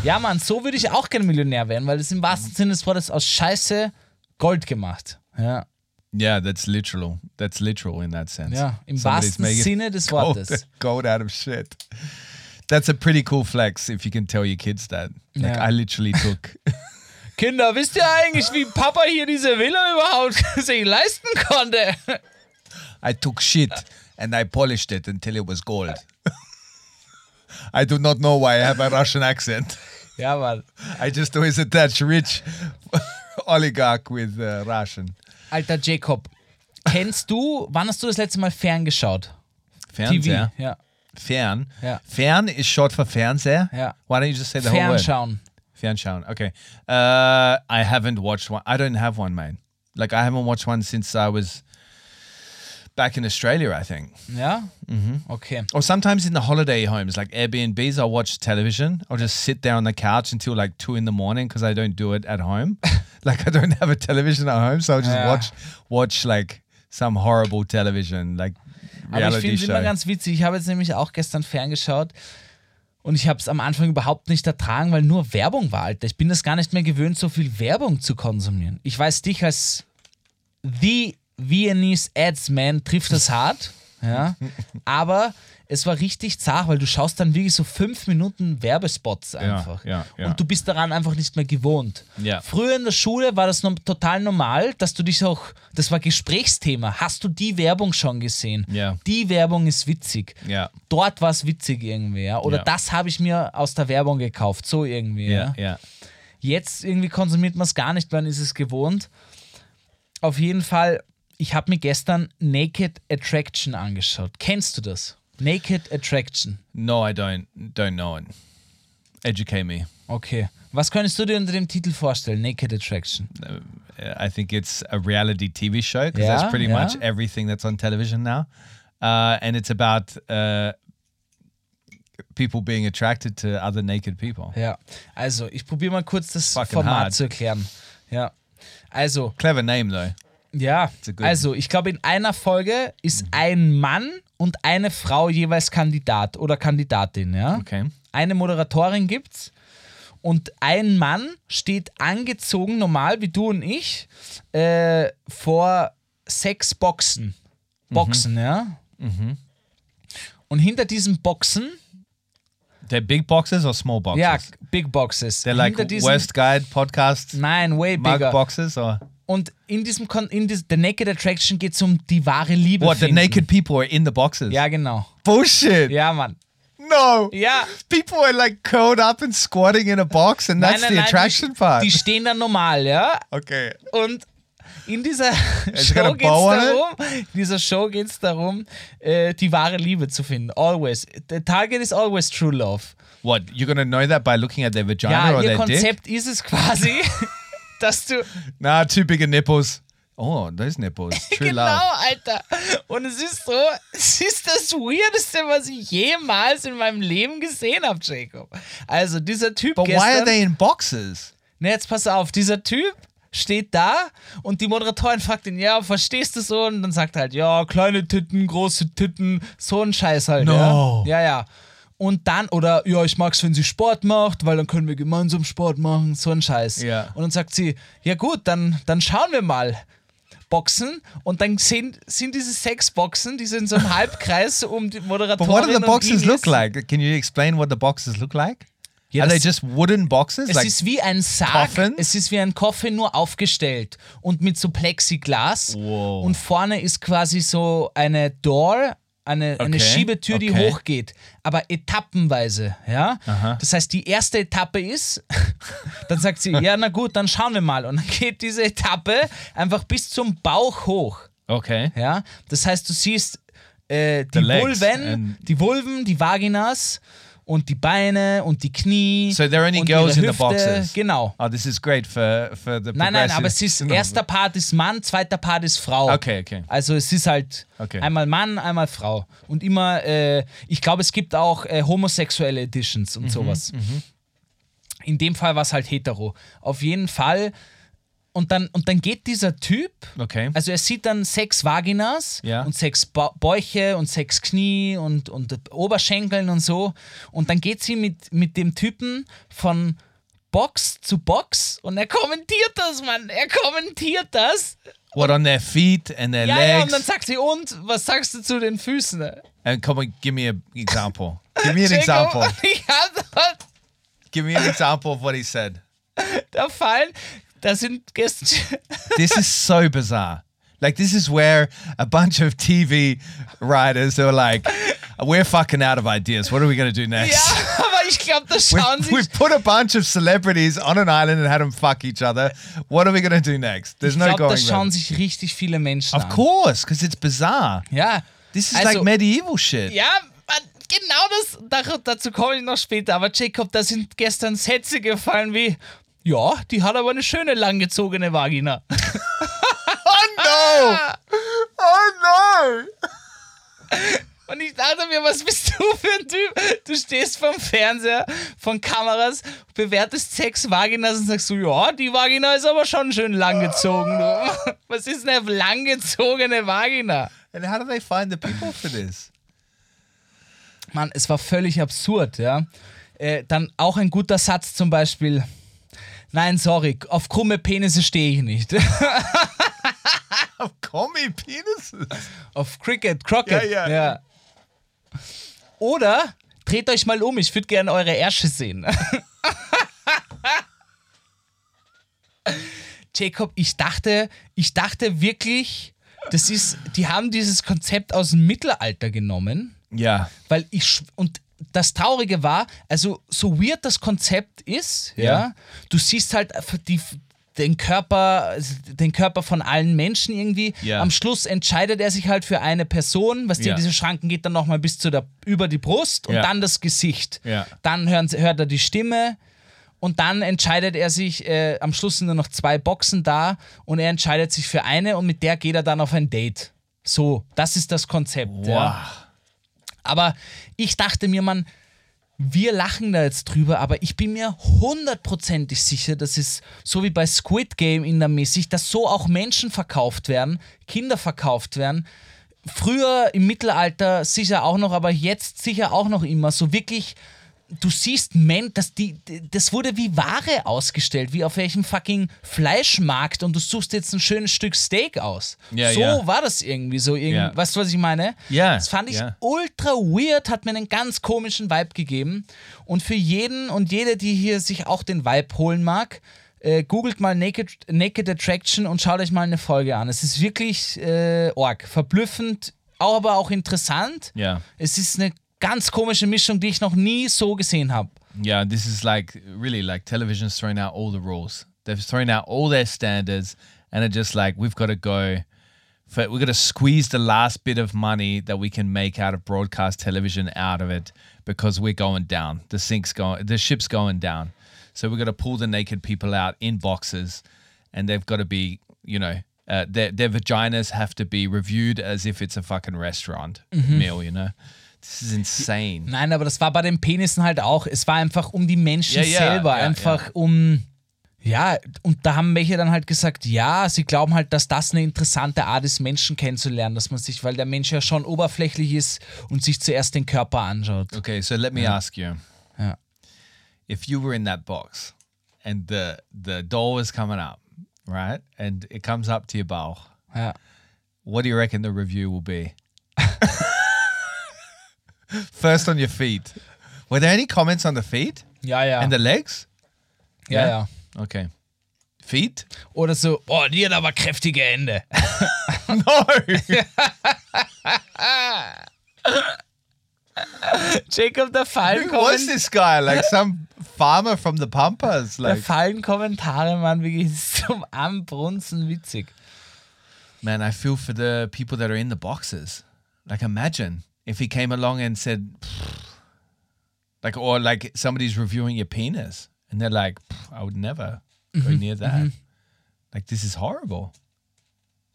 Ja, Mann, so würde ich auch gerne Millionär werden, weil das im wahrsten Sinne des Wortes aus Scheiße Gold gemacht. Ja, Yeah, that's literal. That's literal in that sense. ja im Somebody's wahrsten Sinne des gold, Wortes. *laughs* gold out of shit. That's a pretty cool flex if you can tell your kids that. Like Yeah. I literally took *laughs* Kinder, wisst ihr eigentlich, wie Papa hier diese Villa überhaupt *laughs* sich leisten konnte? I took shit and I polished it until it was gold. I do not know why I have a Russian accent. Ja, Mann. I just always attach rich oligarch with uh, Russian. Alter Jacob, kennst du, wann hast du das letzte Mal ferngeschaut? Fernseher. TV, ja. Fern. Ja. Fern is short for Fernseher. Ja. Why don't you just say the whole word? Fernschauen. Fernschauen. Okay. Uh, I haven't watched one. I don't have one, man. Like I haven't watched one since I was back in Australia, I think. Ja? Mhm. Okay. Or sometimes in the holiday homes, like Airbnbs, I'll watch television. I'll just sit there on the couch until like two in the morning because I don't do it at home. *laughs* like I don't have a television at home, so I'll just Yeah. watch watch like some horrible television, like Aber ich reality finde es immer ganz witzig. Ich habe jetzt nämlich auch gestern ferngeschaut und ich habe es am Anfang überhaupt nicht ertragen, weil nur Werbung war, Alter. Ich bin das gar nicht mehr gewöhnt, so viel Werbung zu konsumieren. Ich weiß, dich als The Viennese Ads Man trifft das hart, ja, aber es war richtig zart, weil du schaust dann wirklich so fünf Minuten Werbespots einfach. ja, ja. Und du bist daran einfach nicht mehr gewohnt. Früher in der Schule war das total normal, dass du dich auch, das war Gesprächsthema. Hast du die Werbung schon gesehen? Die Werbung ist witzig. Dort war es witzig irgendwie. Oder das habe ich mir aus der Werbung gekauft, so irgendwie. Jetzt irgendwie konsumiert man es gar nicht, man ist es gewohnt. Auf jeden Fall, ich habe mir gestern Naked Attraction angeschaut. Kennst du das? Naked Attraction. No, I don't don't know it. Educate me. Okay. Was könntest du dir unter dem Titel vorstellen? Naked Attraction. Uh, I think it's a reality TV show because Yeah, that's pretty yeah. much everything that's on television now, uh, and it's about uh, people being attracted to other naked people. Ja. Also, ich probiere mal kurz das Fucking Format hard. zu erklären. Ja. Also, Clever name though. Ja, Mhm. also ich glaube, in einer Folge ist ein Mann und eine Frau jeweils Kandidat oder Kandidatin, ja. Okay. Eine Moderatorin gibt's und ein Mann steht angezogen, normal wie du und ich, äh, vor sechs Boxen. Mhm. Boxen, ja. Und hinter diesen Boxen, They're big boxes or small boxes? ja, Big Boxes. They're like Worst Guide podcast Nein, way bigger. boxes or Und in diesem, Kon in this, The Naked Attraction geht es um die wahre Liebe. what? The finden. naked people are in the boxes. Ja, genau. Bullshit. Ja, Mann. No. Ja. People are like curled up and squatting in a box, and that's the attraction die, part. Die stehen dann normal, ja. okay. Und in dieser Show geht es darum, in dieser Show geht's darum, äh, die wahre Liebe zu finden. Always. The target is always true love. What? You're gonna know that by looking at their vagina Ja, or ihr their dick? Konzept ist es quasi, *laughs* dass du. Big of nipples. Oh, those nipples. True genau, love. Alter. Und es ist so, es ist das Weirdeste, was ich jemals in meinem Leben gesehen habe, Jacob. Also, dieser Typ But why gestern. are they in boxes? Ne, jetzt pass auf, dieser Typ steht da und die Moderatorin fragt ihn, ja, verstehst du so? Und dann sagt er halt, ja, kleine Titten, große Titten, so ein Scheiß halt. No. Ja, ja. ja. Und dann, oder ja, ich mag's, wenn sie Sport macht, weil dann können wir gemeinsam Sport machen, so ein Scheiß. Ja. Und dann sagt sie, ja gut, dann, dann schauen wir mal. Boxen und dann sehen, sind diese sechs Boxen, die sind so im *laughs* Halbkreis um die But Moderatorin. what do the boxes look like? Can you explain what the boxes look like? Ja, are they just wooden boxes? Es like ist wie ein Sarg, Coffins? es ist wie ein Coffin nur aufgestellt und mit so Plexiglas Wow. und vorne ist quasi so eine Door, eine, eine Okay, Schiebetür, die okay. hochgeht, aber etappenweise, ja. Das heißt, die erste Etappe ist, *laughs* dann sagt sie, ja na gut, dann schauen wir mal und dann geht diese Etappe einfach bis zum Bauch hoch. okay. Ja, das heißt, du siehst äh, die Vulven, die Vulven, die Vaginas und die Beine und die Knie. So there are only girls in the boxes. Genau. Oh, this is great for for the Nein, nein, aber es ist erster Part ist Mann, zweiter Part ist Frau. Okay, okay. Also es ist halt Okay. einmal Mann, einmal Frau und immer. Äh, ich glaube, es gibt auch äh, homosexuelle Editions Mhm, und sowas. In dem Fall war es halt hetero. Auf jeden Fall. Und dann, und dann geht dieser Typ, Okay. also er sieht dann sechs Vaginas Ja. und sechs Ba- Bäuche und sechs Knie und, und Oberschenkeln und so. Und dann geht sie mit, mit dem Typen von Box zu Box und er kommentiert das, Mann. Er kommentiert das. What on their feet and their Ja, ja, und legs? dann sagt sie, und was sagst du zu den Füßen? and come on, give me an example. *laughs* Give me an example. *laughs* Give me an example of what he said. da fallen, da sind gestern. This is so bizarre. Like this is where a bunch of TV writers are like, we're fucking out of ideas. What are we gonna do next? Ja, *laughs* aber ich glaube, da schauen We've, sich we've put a bunch of celebrities on an island and had them fuck each other. What are we gonna do next? There's Ich no glaube, going das schauen sich richtig viele Menschen Of an. course, because it's bizarre. Ja. This is Also- like medieval shit. Ja, genau das, da- dazu komme ich noch später. Aber Jacob, da sind gestern Sätze gefallen wie, ja, die hat aber eine schöne langgezogene Vagina. *laughs* no! Oh no! Und ich dachte mir, was bist du für ein Typ? Du stehst vorm Fernseher, von Kameras, bewertest sechs Vaginas und sagst so, ja, die Vagina ist aber schon schön langgezogen. Du. *laughs* Was ist eine langgezogene Vagina? And how do they find the people for this? Mann, es war völlig absurd, ja. Äh, dann auch ein guter Satz zum Beispiel. Nein, sorry, auf krumme Penisse stehe ich nicht. *laughs* Commie penises. auf Cricket, Crockett. Ja, ja. Oder dreht euch mal um, ich würde gerne eure Ärsche sehen. *laughs* Jacob, ich dachte, ich dachte wirklich, das ist, die haben dieses Konzept aus dem Mittelalter genommen, Yeah. weil ich und das Traurige war, also so weird das Konzept ist, ja, Ja. du siehst halt die, den Körper, den Körper von allen Menschen irgendwie. Ja. Am Schluss entscheidet er sich halt für eine Person, was dir Ja. diese Schranken geht dann nochmal bis zu der über die Brust und Ja. dann das Gesicht. Ja. Dann hören, hört er die Stimme. Und dann entscheidet er sich, äh, am Schluss sind nur noch zwei Boxen da und er entscheidet sich für eine und mit der geht er dann auf ein Date. So, das ist das Konzept. Wow. Aber ich dachte mir, man, wir lachen da jetzt drüber, aber ich bin mir hundertprozentig sicher, dass es so wie bei Squid Game in der mäßig, dass so auch Menschen verkauft werden, Kinder verkauft werden. Früher im Mittelalter sicher auch noch, aber jetzt sicher auch noch immer. So wirklich, du siehst, Men, dass die, das wurde wie Ware ausgestellt, wie auf welchem fucking Fleischmarkt und du suchst jetzt ein schönes Stück Steak aus. Ja, so ja. war das irgendwie so. Irgendwie, Ja. Weißt du, was ich meine? Ja, Das fand ich ja. ultra weird, hat mir einen ganz komischen Vibe gegeben. Und für jeden und jede, die hier sich auch den Vibe holen mag, äh, googelt mal Naked, Naked Attraction und schaut euch mal eine Folge an. Es ist wirklich äh, org, verblüffend, aber auch interessant. Yeah. Es ist eine ganz komische Mischung, die ich noch nie so gesehen habe. Yeah, this is like really like television's throwing out all the rules. They've thrown out all their standards and they're just like, we've got to go. For, we're going to squeeze the last bit of money that we can make out of broadcast television out of it because we're going down. The sink's going, the ship's going down. So we're going to pull the naked people out in boxes and they've got to be, you know, uh, their, their vaginas have to be reviewed as if it's a fucking restaurant meal, you know? This is insane. Nein, aber das war bei den Penissen halt auch. Es war einfach um die Menschen Ja, ja, selber, ja, einfach um. Ja, und da haben welche dann halt gesagt, ja, sie glauben halt, dass das eine interessante Art ist, Menschen kennenzulernen, dass man sich, weil der Mensch ja schon oberflächlich ist und sich zuerst den Körper anschaut. Okay, so let me ask you. Ja. If you were in that box and the the doll is coming up, right? And it comes up to your bauch, Ja. what do you reckon the review will be? *laughs* *laughs* First on your feet. Were there any comments on the feet Ja, ja. and the legs? ja, ja. Okay. Feet? Oder so, oh, die hat aber kräftige Hände. *laughs* No. Jacob, da fallen, Who was this guy? Like some farmer from the Pampas? da Like, fallen Kommentare, Mann, wirklich zum Anbrunzen witzig. man, I feel for the people that are in the boxes. Like, imagine if he came along and said, like, or like somebody's reviewing your penis and they're like, I would never go mm-hmm. near that. Mm-hmm. Like, this is horrible.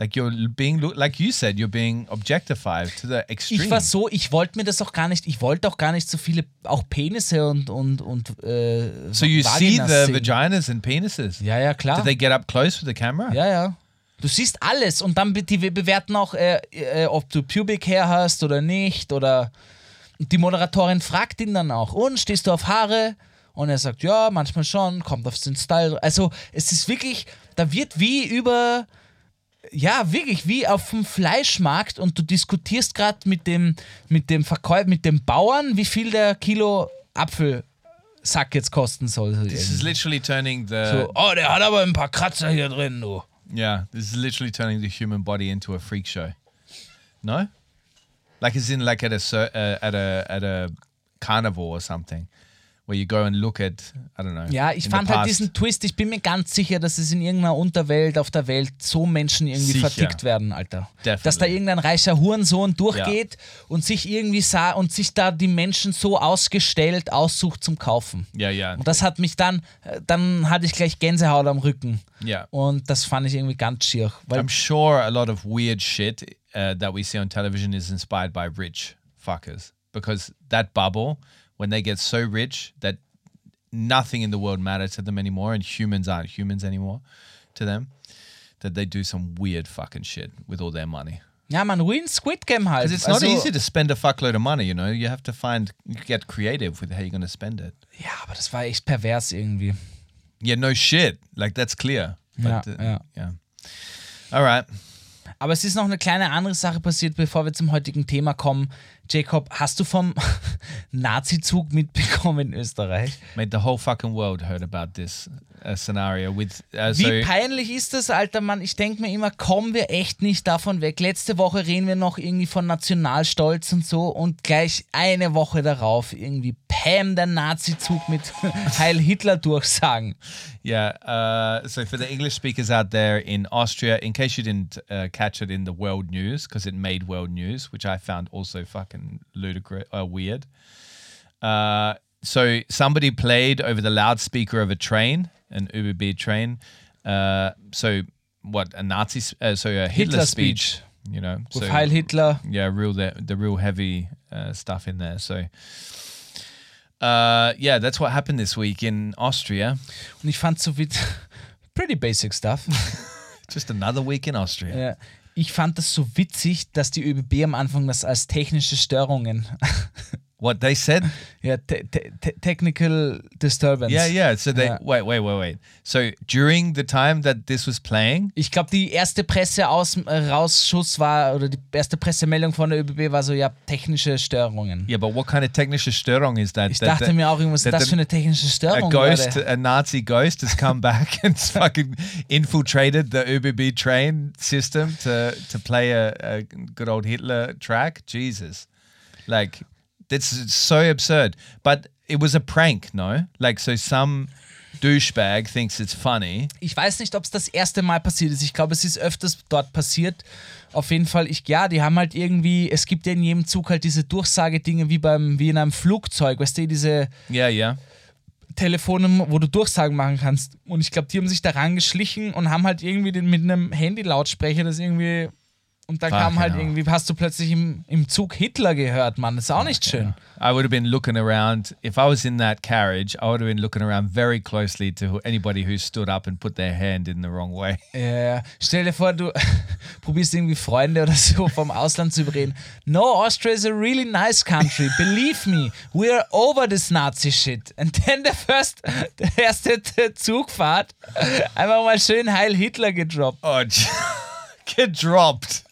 Like, you're being, like you said, you're being objectified to the extreme. Ich war so, ich wollte mir das auch gar nicht, ich wollte auch gar nicht so viele, auch Penisse und, und, und äh, so you see the sehen. vaginas and penises. Ja, ja, klar. Did they get up close with the camera? Ja, ja. Du siehst alles und dann die wir bewerten auch, äh, äh, ob du Pubic Hair hast oder nicht oder und die Moderatorin fragt ihn dann auch, und stehst du auf Haare? Und er sagt, ja, manchmal schon, kommt auf den Style. Also es ist wirklich, da wird wie über, ja, wirklich wie auf dem Fleischmarkt und du diskutierst gerade mit dem, mit dem Verkäufer, mit dem Bauern, wie viel der Kilo Apfelsack jetzt kosten soll. This is literally turning the so, oh, der hat aber ein paar Kratzer hier drin, du. Yeah, this is literally turning the human body into a freak show. No, like it's in like at a uh, at a at a carnival or something, where you go and look at, I don't know. Ja, ich fand halt diesen Twist, ich bin mir ganz sicher, dass es in irgendeiner Unterwelt auf der Welt so Menschen irgendwie Sicher. vertickt werden, Alter. Definitely. Dass da irgendein reicher Hurensohn durchgeht und sich irgendwie sah und sich da die Menschen so ausgestellt aussucht zum Kaufen. Yeah, yeah. Und das hat mich dann, dann hatte ich gleich Gänsehaut am Rücken. Yeah. Und das fand ich irgendwie ganz schier. I'm sure a lot of weird shit uh, that we see on television is inspired by rich fuckers because that bubble, when they get so rich that nothing in the world matters to them anymore and humans aren't humans anymore to them, that they do some weird fucking shit with all their money. ja, man ruint Squid Game halt. Because it's not Also- easy to spend a fuckload of money, you know. You have to find, get creative with how you're going to spend it. Ja, aber das war echt pervers irgendwie. Yeah, no shit. Like that's clear. Yeah, uh, yeah. yeah. All right. Aber es ist noch eine kleine andere Sache passiert, bevor wir zum heutigen Thema kommen. Jacob, hast du vom *laughs* Nazizug mitbekommen in Österreich? Made the whole fucking world heard about this uh, scenario with. Uh, so Wie peinlich ist das, alter Mann? Ich denke mir immer, kommen wir echt nicht davon weg. Letzte Woche reden wir noch irgendwie von Nationalstolz und so und gleich eine Woche darauf irgendwie Pam, der Nazizug mit *laughs* Heil Hitler durchsagen. Yeah. Uh, so for the English speakers out there in Austria, in case you didn't uh, catch it in the world news, because it made world news, which I found also fucking ludicrous, uh, weird. Uh, so somebody played over the loudspeaker of a train, an ÖBB train. Uh, so what a Nazi, uh, so a Hitler, Hitler speech, speech. You know, With so Heil Hitler. yeah, real the, the real heavy uh, stuff in there. So. Uh, yeah, that's what happened this week in Austria. Und ich fand so wie *laughs* pretty basic stuff. *laughs* Just another week in Austria. Ja, ich fand das so witzig, dass die ÖBB am Anfang das als technische Störungen, What they said? *laughs* Yeah, te te te technical disturbance. Yeah, yeah. So they Yeah. wait, wait, wait, wait. So during the time that this was playing, Ich glaube, die erste Presseausschuss äh, war, oder die erste Pressemeldung von der ÖBB war so, ja, technische Störungen. yeah, but what kind of technische Störung is that? Ich That- dachte that mir auch, was ist that das für eine technische a ghost, Leute? a Nazi ghost, has come back and fucking infiltrated the ÖBB train system to to play a, a good old Hitler track. Jesus, like that's so absurd. But it was a prank, no? Like so, some douchebag thinks it's funny. Ich weiß nicht, ob es das erste Mal passiert ist. Ich glaube, es ist öfters dort passiert. Auf jeden Fall, ich, ja, die haben halt irgendwie, es gibt ja in jedem Zug halt diese Durchsagedinge wie beim, wie in einem Flugzeug, weißt du, diese Yeah, yeah. Telefone, wo du Durchsagen machen kannst. Und ich glaube, die haben sich da rangeschlichen und haben halt irgendwie den, mit einem Handy-Lautsprecher das irgendwie. Und dann kam Fucking halt hell. irgendwie, hast du plötzlich im, im Zug Hitler gehört, Mann. Das ist auch nicht schön. I would have been looking around if I was in that carriage. I would have been looking around very closely to anybody who stood up and put their hand in the wrong way. *laughs* Ja, stell dir vor, du *laughs* probierst irgendwie Freunde oder so vom Ausland zu überreden. No, Austria is a really nice country. Believe me, we are over this Nazi shit. And then the first, der erste Zugfahrt, einfach mal schön Heil Hitler gedroppt. Oh, *laughs* get dropped.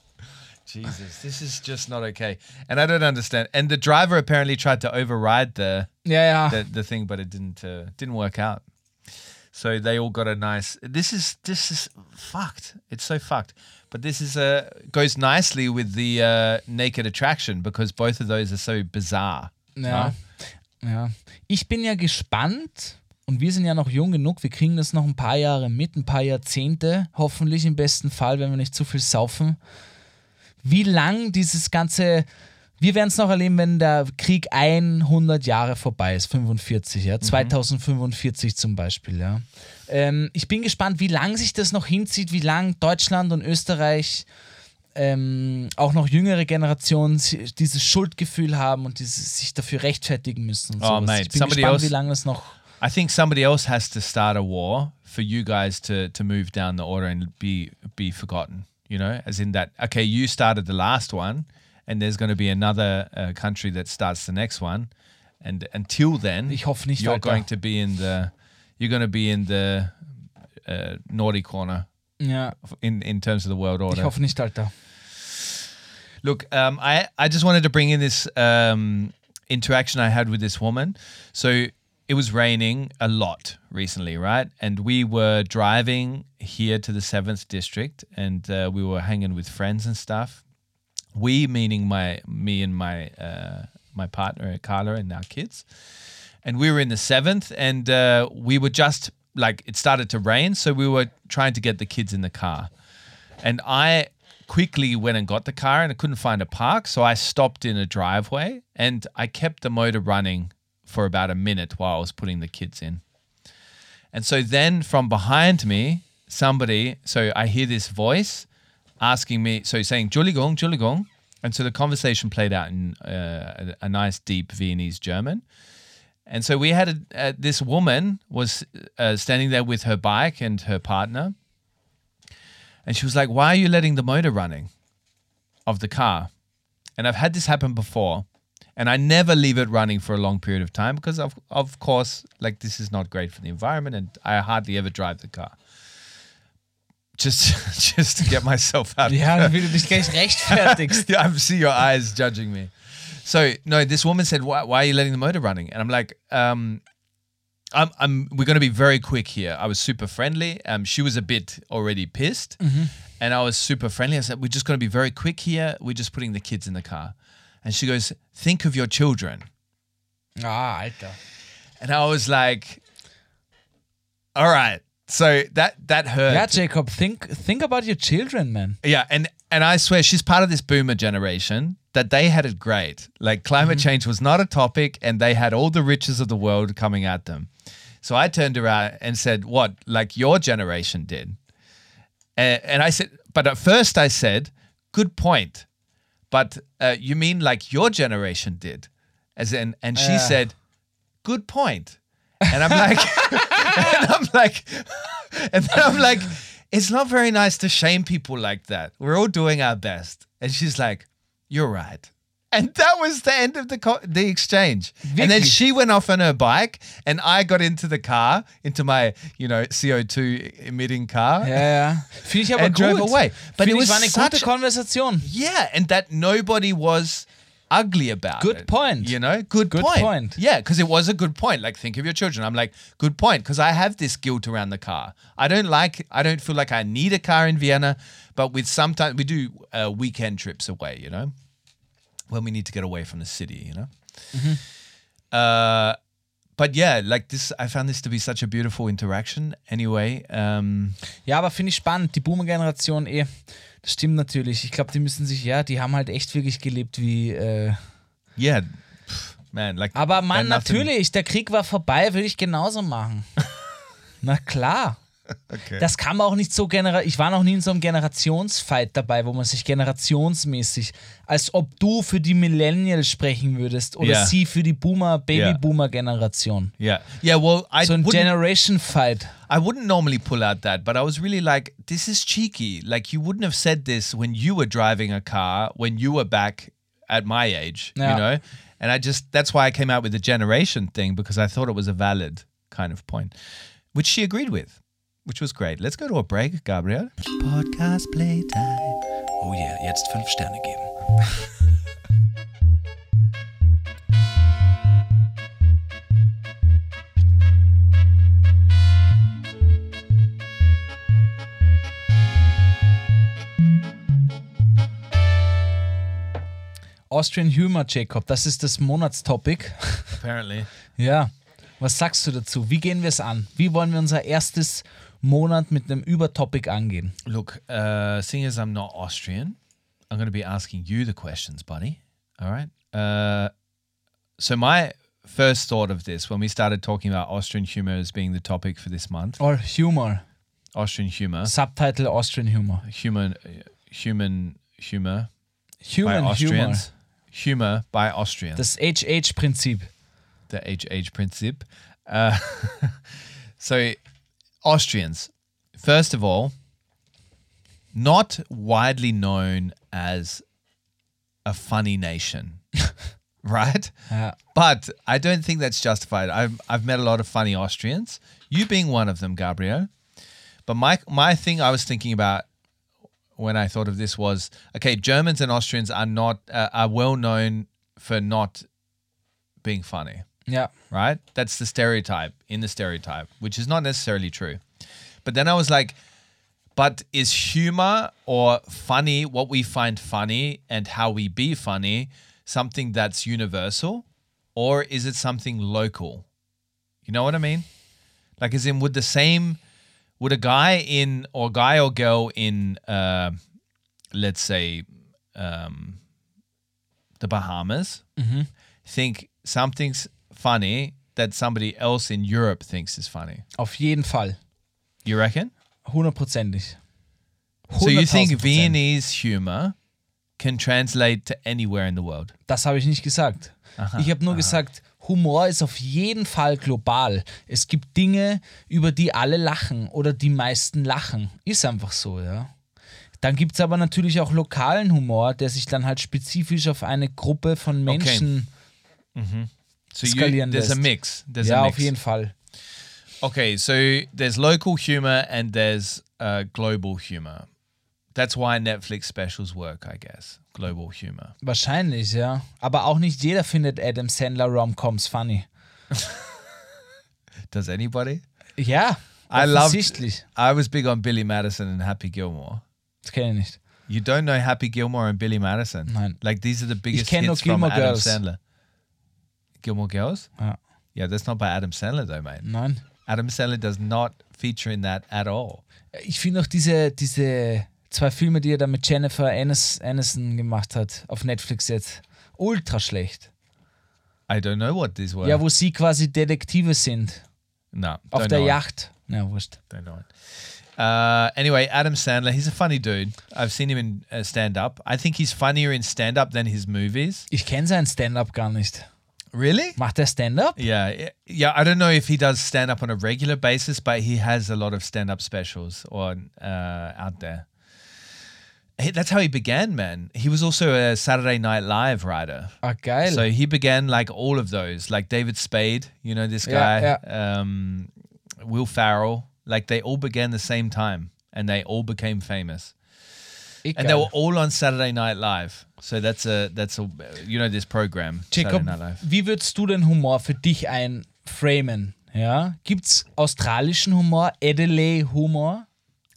Jesus, this is just not okay. And I don't understand. And the driver apparently tried to override the yeah, ja. the, the thing, but it didn't uh, didn't work out. So they all got a nice. This is this is fucked. It's so fucked. But this is uh, goes nicely with the uh, naked attraction because both of those are so bizarre. Ja. no? ja. Ich bin ja gespannt. Und wir sind ja noch jung genug, wir kriegen das noch ein paar Jahre mit, ein paar Jahrzehnte, hoffentlich im besten Fall, wenn wir nicht zu viel saufen. Wie lang dieses ganze, wir werden es noch erleben, wenn der Krieg 100 Jahre vorbei ist, 45, ja, 2045 zum Beispiel, ja. Ähm, ich bin gespannt, wie lang sich das noch hinzieht, wie lang Deutschland und Österreich ähm, auch noch jüngere Generationen dieses Schuldgefühl haben und dieses, sich dafür rechtfertigen müssen. Oh, sowas. mate, ich bin somebody gespannt, else- wie lange das noch. I think somebody else has to start a war for you guys to to move down the order and be be forgotten. You know, as in that. Okay, you started the last one, and there's going to be another uh, country that starts the next one, and until then, Ich hoffe nicht, you're Alter. going to be in the you're going to be in the uh, naughty corner Yeah. in in terms of the world ich order. hoffe nicht, Alter. Look, um, I I just wanted to bring in this um, interaction I had with this woman. So it was raining a lot recently, right? And we were driving here to the seventh district, and uh, we were hanging with friends and stuff. We meaning my me and my uh, my partner Carla and our kids. and we were in the seventh, and uh, we were just like it started to rain, so we were trying to get the kids in the car, and I quickly went and got the car and I couldn't find a park, so I stopped in a driveway and I kept the motor running for about a minute while I was putting the kids in. And so then from behind me, somebody, so I hear this voice asking me, so saying, Juligong, Juligong. And so the conversation played out in uh, a, a nice, deep Viennese German. And so we had a, uh, this woman was uh, standing there with her bike and her partner. And she was like, Why are you letting the motor running of the car? And I've had this happen before. And I never leave it running for a long period of time because, of, of course, like this is not great for the environment and I hardly ever drive the car. Just, *laughs* just to get myself out. Ja, wie du dich gleich rechtfertigst. yeah, I see your eyes judging me. So no, this woman said, "Why, why are you letting the motor running?" And I'm like, um, "I'm, I'm. We're going to be very quick here." I was super friendly. Um, she was a bit already pissed, and I was super friendly. I said, "We're just going to be very quick here. We're just putting the kids in the car." And she goes, "Think of your children." Ah, Alter. And I was like, "All right." So that that hurt. Ja, Jacob, think, think about your children, man. Yeah, and and I swear she's part of this boomer generation that they had it great. Like climate change was not a topic, and they had all the riches of the world coming at them. So I turned around and said, "What? Like your generation did?" And, and I said, but at first I said, "Good point," but uh, you mean like your generation did? As in, and she said, "Good point," and I'm like, *laughs* and I'm like, *laughs* and then I'm like, it's not very nice to shame people like that. We're all doing our best. And she's like, you're right. And that was the end of the co- the exchange. And then she went off on her bike, and I got into the car, into my you know CO2 emitting car. Ja, ja. Finde ich aber And gut. drove away. But it was eine such gute a- Konversation. Yeah, and that nobody was ugly about Good it. point. You know, good, Good point. point. Yeah, because it was a good point. Like, think of your children. I'm like, good point. Because I have this guilt around the car. I don't like. I don't feel like I need a car in Vienna. But with sometimes we do uh, weekend trips away. You know, when we need to get away from the city. You know. Uh, but yeah, like this, I found this to be such a beautiful interaction. Anyway, um, Ja, aber finde ich spannend. Die Boomer-Generation, eh, das stimmt natürlich. Ich glaube, die müssen sich, ja, die haben halt echt wirklich gelebt wie. Äh yeah, pff, man, like. aber Mann, nothing- natürlich, der Krieg war vorbei, würde ich genauso machen. *laughs* Na klar. Okay. Das kam auch nicht so genera Ich war noch nie in so einem Generationsfight dabei, wo man sich generationsmäßig, als ob du für die Millennials sprechen würdest oder Ja. sie für die Boomer, Baby-Boomer-Generation. Yeah, yeah. Well, I So ein Generation Fight. I wouldn't normally pull out that, but I was really like, this is cheeky. Like, you wouldn't have said this when you were driving a car, when you were back at my age, Yeah. you know? And I just, that's why I came out with the generation thing because I thought it was a valid kind of point, which she agreed with, which was great. Let's go to a break, Gabriel. Podcast playtime. Oh yeah, jetzt fünf Sterne geben. Austrian Humor, Jacob, das ist das Monatstopic. Apparently. *laughs* Ja. Was sagst du dazu? Wie gehen wir es an? Wie wollen wir unser erstes Monat mit einem Übertopic angehen? Look, uh, seeing as I'm not Austrian, I'm going to be asking you the questions, buddy. All right. Uh, so my first thought of this when we started talking about Austrian humor as being the topic for this month, Or Humor. Austrian humor, Subtitle Austrian Humor. human, human humor by Human Humor. Austrians, humor by Austrians. Das HH-Prinzip. the HH Prinzip. Uh, *laughs* so, Austrians, first of all, not widely known as a funny nation, *laughs* right? Ja. But I don't think that's justified. I've, I've met a lot of funny Austrians, you being one of them, Gabriel. But my, my thing I was thinking about when I thought of this was okay, Germans and Austrians are not uh, are well known for not being funny Ja. right? That's the stereotype in the stereotype, which is not necessarily true. But then I was like, but is humor or funny, what we find funny and how we be funny, something that's universal? Or is it something local You know what I mean? Like, as in, would the same, would a guy in, or guy or girl in, uh, let's say, um, the Bahamas think something's funny that somebody else in Europe thinks is funny? Auf jeden Fall. You reckon? Hundertprozentig. So you think 100.000%. Viennese humor can translate to anywhere in the world? Das habe ich nicht gesagt. ich habe nur gesagt, Humor ist auf jeden Fall global. Es gibt Dinge, über die alle lachen oder die meisten lachen. Ist einfach so, ja. Dann gibt es aber natürlich auch lokalen Humor, der sich dann halt spezifisch auf eine Gruppe von Menschen. So you, Skalieren there's a mix. There's ja, a auf mix. jeden Fall. Okay, so there's local humor and there's uh, global humor. That's why Netflix specials work, I guess. Global humor. Wahrscheinlich, ja. Aber auch nicht jeder findet Adam Sandler Rom-Coms funny. *laughs* Does anybody? Ja, I loved. offensichtlich. I was big on Billy Madison and Happy Gilmore. Das kenne ich nicht. You don't know Happy Gilmore and Billy Madison? Nein. Like these are the biggest hits from Gilmore Adam Girls. Sandler. Gilmore Girls? Ja. Yeah, that's not by Adam Sandler though, mate. Nein. Adam Sandler does not feature in that at all. Ich finde auch diese, diese zwei Filme, die er da mit Jennifer Anis, Aniston gemacht hat, auf Netflix jetzt, ultra schlecht. I don't know what these were. Ja, wo sie quasi Detektive sind. no, Auf don't der. Yacht. Ja, wurscht. Don't know it. Uh, anyway, Adam Sandler, he's a funny dude. I've seen him in uh, stand up. I think he's funnier in stand up than his movies. Ich kenne seinen Stand-up gar nicht. Really? Macht er Stand-up? Yeah, yeah, yeah. I don't know if he does stand up on a regular basis, but he has a lot of stand up specials on uh, out there. He- That's how he began, man. He was also a Saturday Night Live writer. Okay. So he began like all of those, like David Spade, you know this Yeah, guy, Um, Will Farrell. Like they all began the same time, and they all became famous, Ich and they were all on Saturday Night Live. So that's a that's a you know this program Jacob, Saturday Night Live. wie würdest du den Humor für dich einframen? Ja? Gibt es australischen Humor, Adelaide-Humor?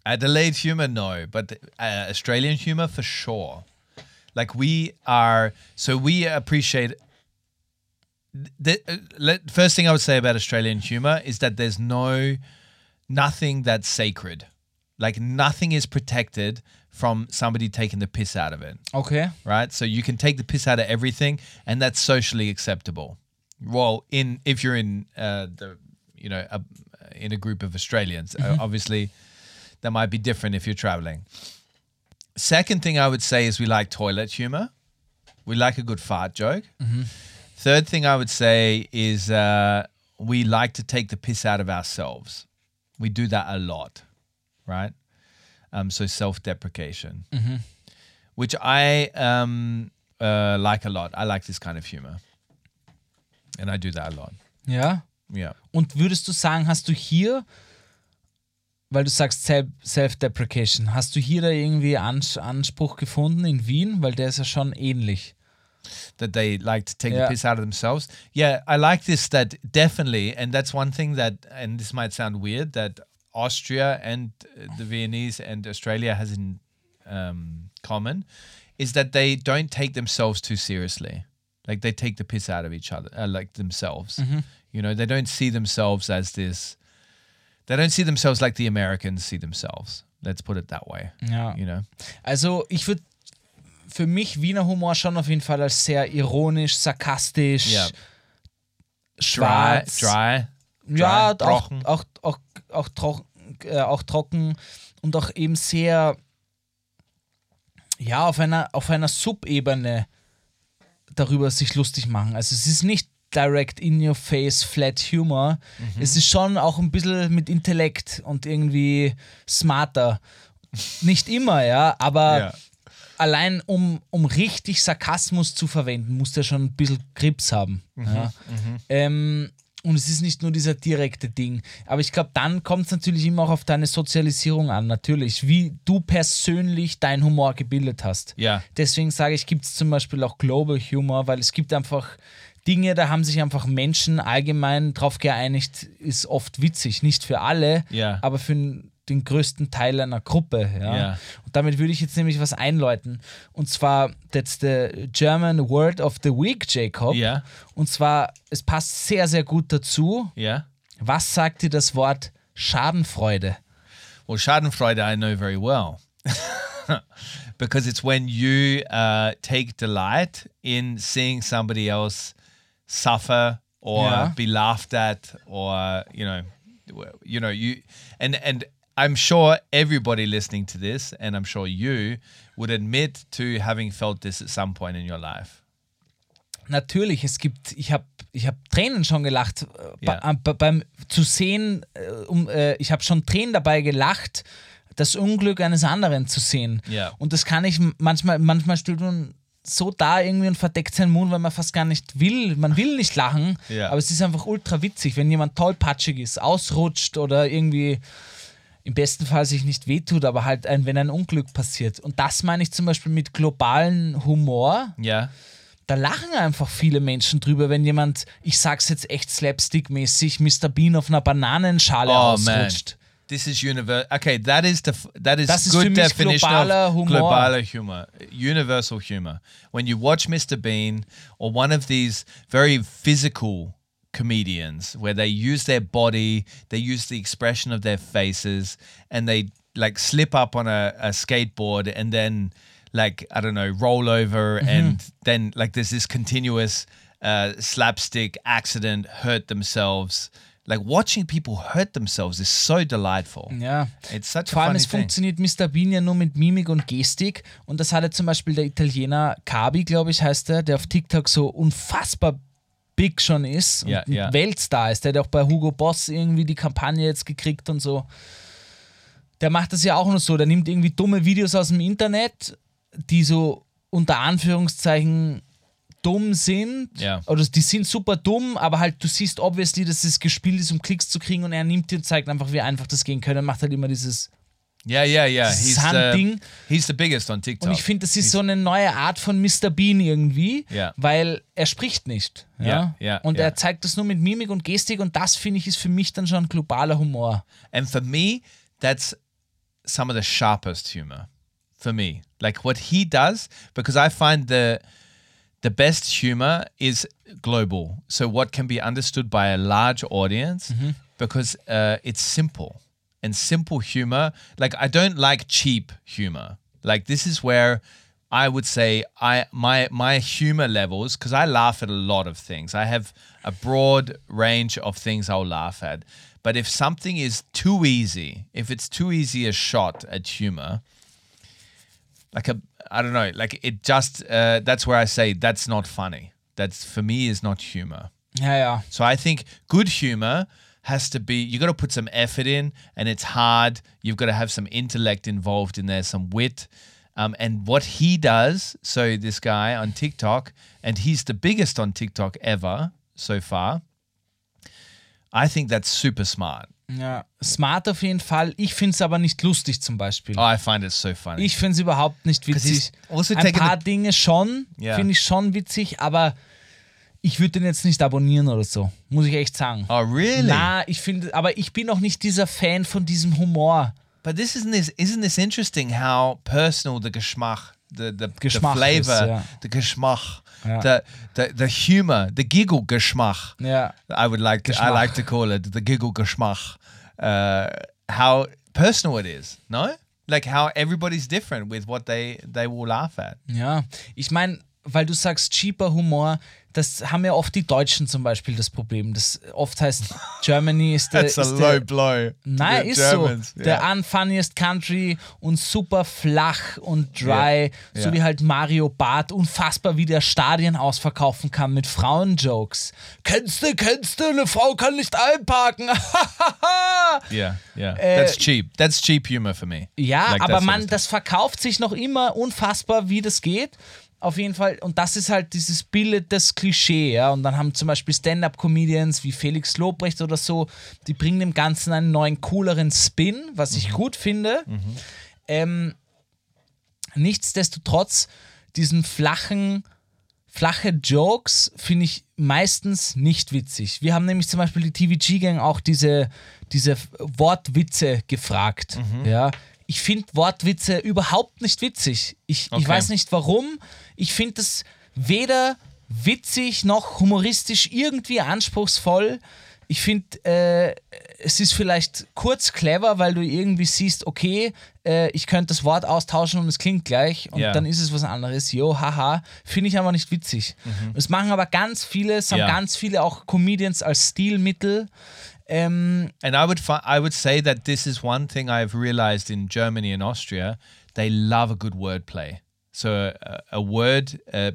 Adelaide humor, no, but uh, Australian humor for sure. Like we are, so we appreciate. The, uh, let, first thing I would say about Australian humor is that there's no, nothing that's sacred. Like nothing is protected from somebody taking the piss out of it, Okay. right? So you can take the piss out of everything, and that's socially acceptable. Well, in if you're in uh, the, you know, a, in a group of Australians, uh, obviously that might be different if you're traveling. Second thing I would say is we like toilet humor. We like a good fart joke. Third thing I would say is uh, we like to take the piss out of ourselves. We do that a lot, right? Um, so self-deprecation, which I um, uh, like a lot. I like this kind of humor, and I do that a lot. Ja. Yeah. Und würdest du sagen, hast du hier, weil du sagst Self- Self-Deprecation, hast du hier da irgendwie Ans Anspruch gefunden in Wien? Weil der ist ja schon ähnlich. that they like to take Yeah. the piss out of themselves. Yeah, I like this that definitely, and that's one thing that, and this might sound weird, that Austria and uh, the Viennese and Australia has in um, common is that they don't take themselves too seriously. Like they take the piss out of each other, uh, like themselves. You know, they don't see themselves as this. They don't see themselves like the Americans see themselves. Let's put it that way. Ja. You know. Also ich würde für mich Wiener Humor schon auf jeden Fall als sehr ironisch, sarkastisch, Ja. Dry, schwarz. dry. Ja, dry, auch, trocken. auch, auch, auch, trocken, äh, auch trocken und auch eben sehr, ja, auf einer, auf einer Subebene darüber sich lustig machen. Also es ist nicht direct in your face flat humor. Mhm. Es ist schon auch ein bisschen mit Intellekt und irgendwie smarter. Nicht immer, ja, aber Ja. allein um, um richtig Sarkasmus zu verwenden, muss der schon ein bisschen Grips haben. ja. Ähm, und es ist nicht nur dieser direkte Ding. Aber ich glaube, dann kommt es natürlich immer auch auf deine Sozialisierung an, natürlich, wie du persönlich dein Humor gebildet hast. Ja. Deswegen sage ich, gibt es zum Beispiel auch Global Humor, weil es gibt einfach Dinge, da haben sich einfach Menschen allgemein drauf geeinigt, ist oft witzig. Nicht für alle, Ja. aber für den größten Teil einer Gruppe. Ja? Ja. Und damit würde ich jetzt nämlich was einläuten. Und zwar, that's the German Word of the Week, Jacob. Ja. Und zwar, es passt sehr, sehr gut dazu. Yeah. Was sagt dir das Wort Schadenfreude? Well, Schadenfreude I know very well. *laughs* because it's when you uh, take delight in seeing somebody else suffer or Yeah. be laughed at or you know you know you and and I'm sure everybody listening to this and I'm sure you would admit to having felt this at some point in your life. Natürlich, es gibt, ich habe ich hab Tränen schon gelacht, äh, Ja. bei, bei, beim zu sehen, äh, um, äh, ich habe schon Tränen dabei gelacht, das Unglück eines anderen zu sehen. Ja. Und das kann ich manchmal, manchmal steht man so da irgendwie und verdeckt seinen Mund, weil man fast gar nicht will. Man will nicht lachen, Ja. aber es ist einfach ultra witzig, wenn jemand tollpatschig ist, ausrutscht oder irgendwie im besten Fall sich nicht wehtut, aber halt ein, wenn ein Unglück passiert. Und das meine ich zum Beispiel mit globalen Humor Yeah. da lachen einfach viele Menschen drüber, wenn jemand, ich sag's jetzt echt slapstick-mäßig, Mr. Bean auf einer Bananenschale Oh man, ausrutscht. this is universal. Okay, that is the that is Das ist good definition globaler of Humor. global humor, universal humor. When you watch Mr. Bean or one of these very physical comedians where they use their body, they use the expression of their faces, and they like slip up on a, a skateboard and then like I don't know roll over and then like there's this continuous uh, slapstick accident, hurt themselves. Like watching people hurt themselves is so delightful. Ja. It's such Vor allem, funny es thing. funktioniert Mr. Bean ja nur mit Mimik und Gestik. Und das hatte zum Beispiel der Italiener Kabi, glaube ich, heißt er, der auf TikTok so unfassbar big schon ist und Ja, ja. Weltstar ist. Der hat auch bei Hugo Boss irgendwie die Kampagne jetzt gekriegt und so. Der macht das ja auch nur so. Der nimmt irgendwie dumme Videos aus dem Internet, die so unter Anführungszeichen dumm sind. Ja. Oder die sind super dumm, aber halt du siehst obviously, dass es gespielt ist, um Klicks zu kriegen und er nimmt die und zeigt einfach, wie einfach das gehen könnte. Er macht halt immer dieses Yeah, yeah, yeah. He's the, Sun-Ding. he's the biggest on TikTok. Und ich finde, das ist so eine neue Art von Mr. Bean irgendwie, Ja. weil er spricht nicht. Ja? Ja, ja, und ja. er zeigt das nur mit Mimik und Gestik und das finde ich ist für mich dann schon globaler Humor. And for me, that's some of the sharpest humor. For me, like what he does, because I find the the best humor is global. So what can be understood by a large audience, because uh, it's simple and simple humor. Like I don't like cheap humor. Like this is where I would say I my my humor levels because I laugh at a lot of things. I have a broad range of things I'll laugh at. But if something is too easy, if it's too easy a shot at humor, like a I don't know, like it just uh, that's where I say that's not funny. That's for me is not humor. Yeah, yeah. So I think good humor has to be You've got to put some effort in, and it's hard. You've got to have some intellect involved in there, some wit. Um, and what he does, so this guy on TikTok, and he's the biggest on TikTok ever so far. I think that's super smart. ja. Smart auf jeden Fall. Ich finde es aber nicht lustig zum Beispiel. Oh, I find it so funny. Ich finde es überhaupt nicht witzig. Ein paar Dinge schon, Ja. finde ich schon witzig, aber ich würde den jetzt nicht abonnieren oder so. Muss ich echt sagen. oh, really? Na, ich finde, aber ich bin auch nicht dieser Fan von diesem Humor. But this isn't this isn't this interesting how personal the geschmack, the the, the Geschmack is, flavor, yeah. the geschmack, Yeah. the, the the humor, the giggle geschmack. Ja. I would like to, I like to call it the giggle geschmack. Uh, how personal it is, no? Like how everybody's different with what they they will laugh at. Ja, ich meine, weil du sagst cheaper Humor, das haben ja oft die Deutschen zum Beispiel das Problem. Das oft heißt *laughs* Germany ist der, ist der blow. Nein, ist so. Der unfunniest Country und super flach und dry, Ja, so wie halt Mario Barth. Unfassbar, wie der Stadien ausverkaufen kann mit Frauenjokes. Kennst du, kennst du, eine Frau kann nicht einparken. *laughs* Yeah, yeah. Äh, that's cheap. That's cheap humor for me. Ja, Like aber man, das verkauft sich noch immer unfassbar, wie das geht. Auf jeden Fall. Und das ist halt dieses Bild, das Klischee, ja. Und dann haben zum Beispiel Stand-Up-Comedians wie Felix Lobrecht oder so, die bringen dem Ganzen einen neuen, cooleren Spin, was Mhm. ich gut finde. Ähm, nichtsdestotrotz, diesen flachen, flache Jokes finde ich meistens nicht witzig. Wir haben nämlich zum Beispiel die TVG-Gang auch diese, diese Wortwitze gefragt. Ja. Ich finde Wortwitze überhaupt nicht witzig. Ich, ich Okay. weiß nicht warum. Ich finde es weder witzig noch humoristisch irgendwie anspruchsvoll. Ich finde, äh, es ist vielleicht kurz clever, weil du irgendwie siehst, okay, äh, ich könnte das Wort austauschen und es klingt gleich und Ja. dann ist es was anderes. Jo, haha, finde ich aber nicht witzig. Das machen aber ganz viele, es haben Mhm. Ja. ganz viele auch Comedians als Stilmittel. Ähm, And I would fi- I would say that this is one thing I've realized in Germany and Austria. They love a good wordplay. So a, a word uh,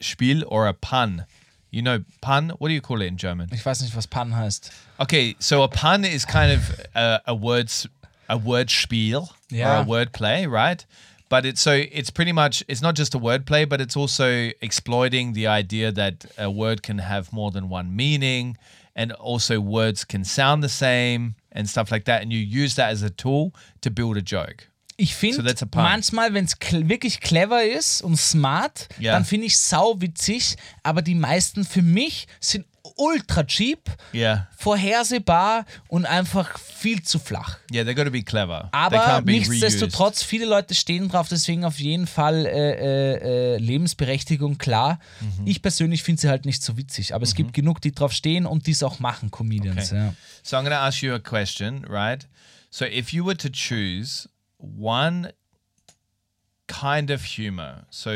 spiel or a pun. You know pun. What do you call it in German? ich weiß nicht, was Pan heißt. Okay, so a pun is kind of a, a words a word spiel Yeah. or a word play, right? But it's so it's pretty much it's not just a word play, but it's also exploiting the idea that a word can have more than one meaning, and also words can sound the same and stuff like that. And you use that as a tool to build a joke. Ich So finde pun. manchmal, wenn es kl wirklich clever ist und smart, Ja. dann finde ich sau witzig, aber die meisten für mich sind ultra cheap, Yeah, vorhersehbar und einfach viel zu flach. yeah, they've got to be clever. they Aber nichtsdestotrotz, viele Leute stehen drauf, deswegen auf jeden Fall äh, äh, äh, Lebensberechtigung, klar. Mhm. Ich persönlich finde sie halt nicht so witzig, aber es gibt genug, die drauf stehen und die es auch machen, Comedians. Okay. Ja. So I'm to ask you a question, right? So if you were to choose one kind of humor, so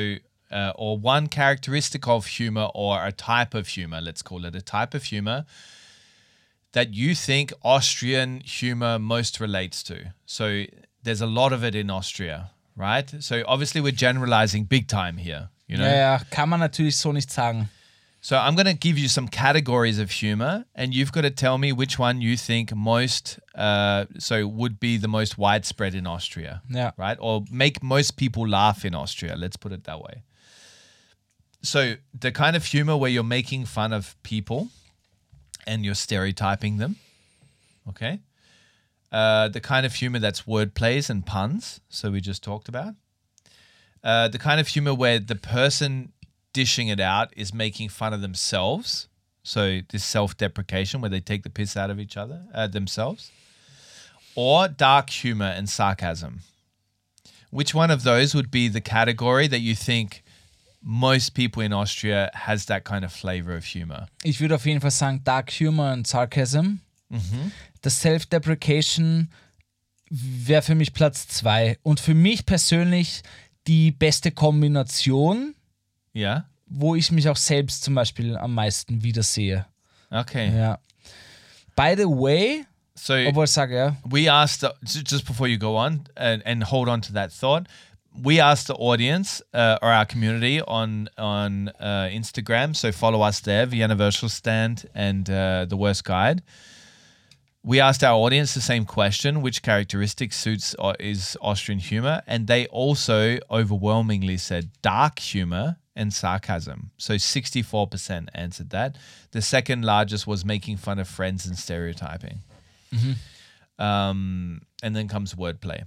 uh, or one characteristic of humor or a type of humor, let's call it a type of humor that you think Austrian humor most relates to. So there's a lot of it in Austria, right? So obviously we're generalizing big time here, you know. Ja, kann man natürlich so nicht sagen. So I'm going to give you some categories of humor, and you've got to tell me which one you think most, uh, so would be the most widespread in Austria, Ja. right? Or make most people laugh in Austria. Let's put it that way. So the kind of humor where you're making fun of people and you're stereotyping them, okay? Uh, the kind of humor that's word plays and puns, so we just talked about. Uh, the kind of humor where the person dishing it out is making fun of themselves. So this self-deprecation where they take the piss out of each other, uh, themselves. Or dark humor and sarcasm. Which one of those would be the category that you think most people in Austria has that kind of flavor of humor? Ich würde auf jeden Fall sagen Dark Humor and Sarcasm. Mhm. Das Self-Deprecation wäre für mich Platz zwei. Und für mich persönlich die beste Kombination, Yeah. wo ich mich auch selbst zum Beispiel am meisten wiedersehe. Okay. Ja. By the way, So obwohl ich sage, ja, we asked just before you go on and, and hold on to that thought we asked the audience uh, or our community on on uh, instagram so follow us there the universal stand and uh, the worst guide. We asked our audience the same question which characteristic suits uh, is austrian humor? And they also overwhelmingly said dark humor and sarcasm. So 64% answered that. The second largest was making fun of friends and stereotyping. Um, and then comes wordplay.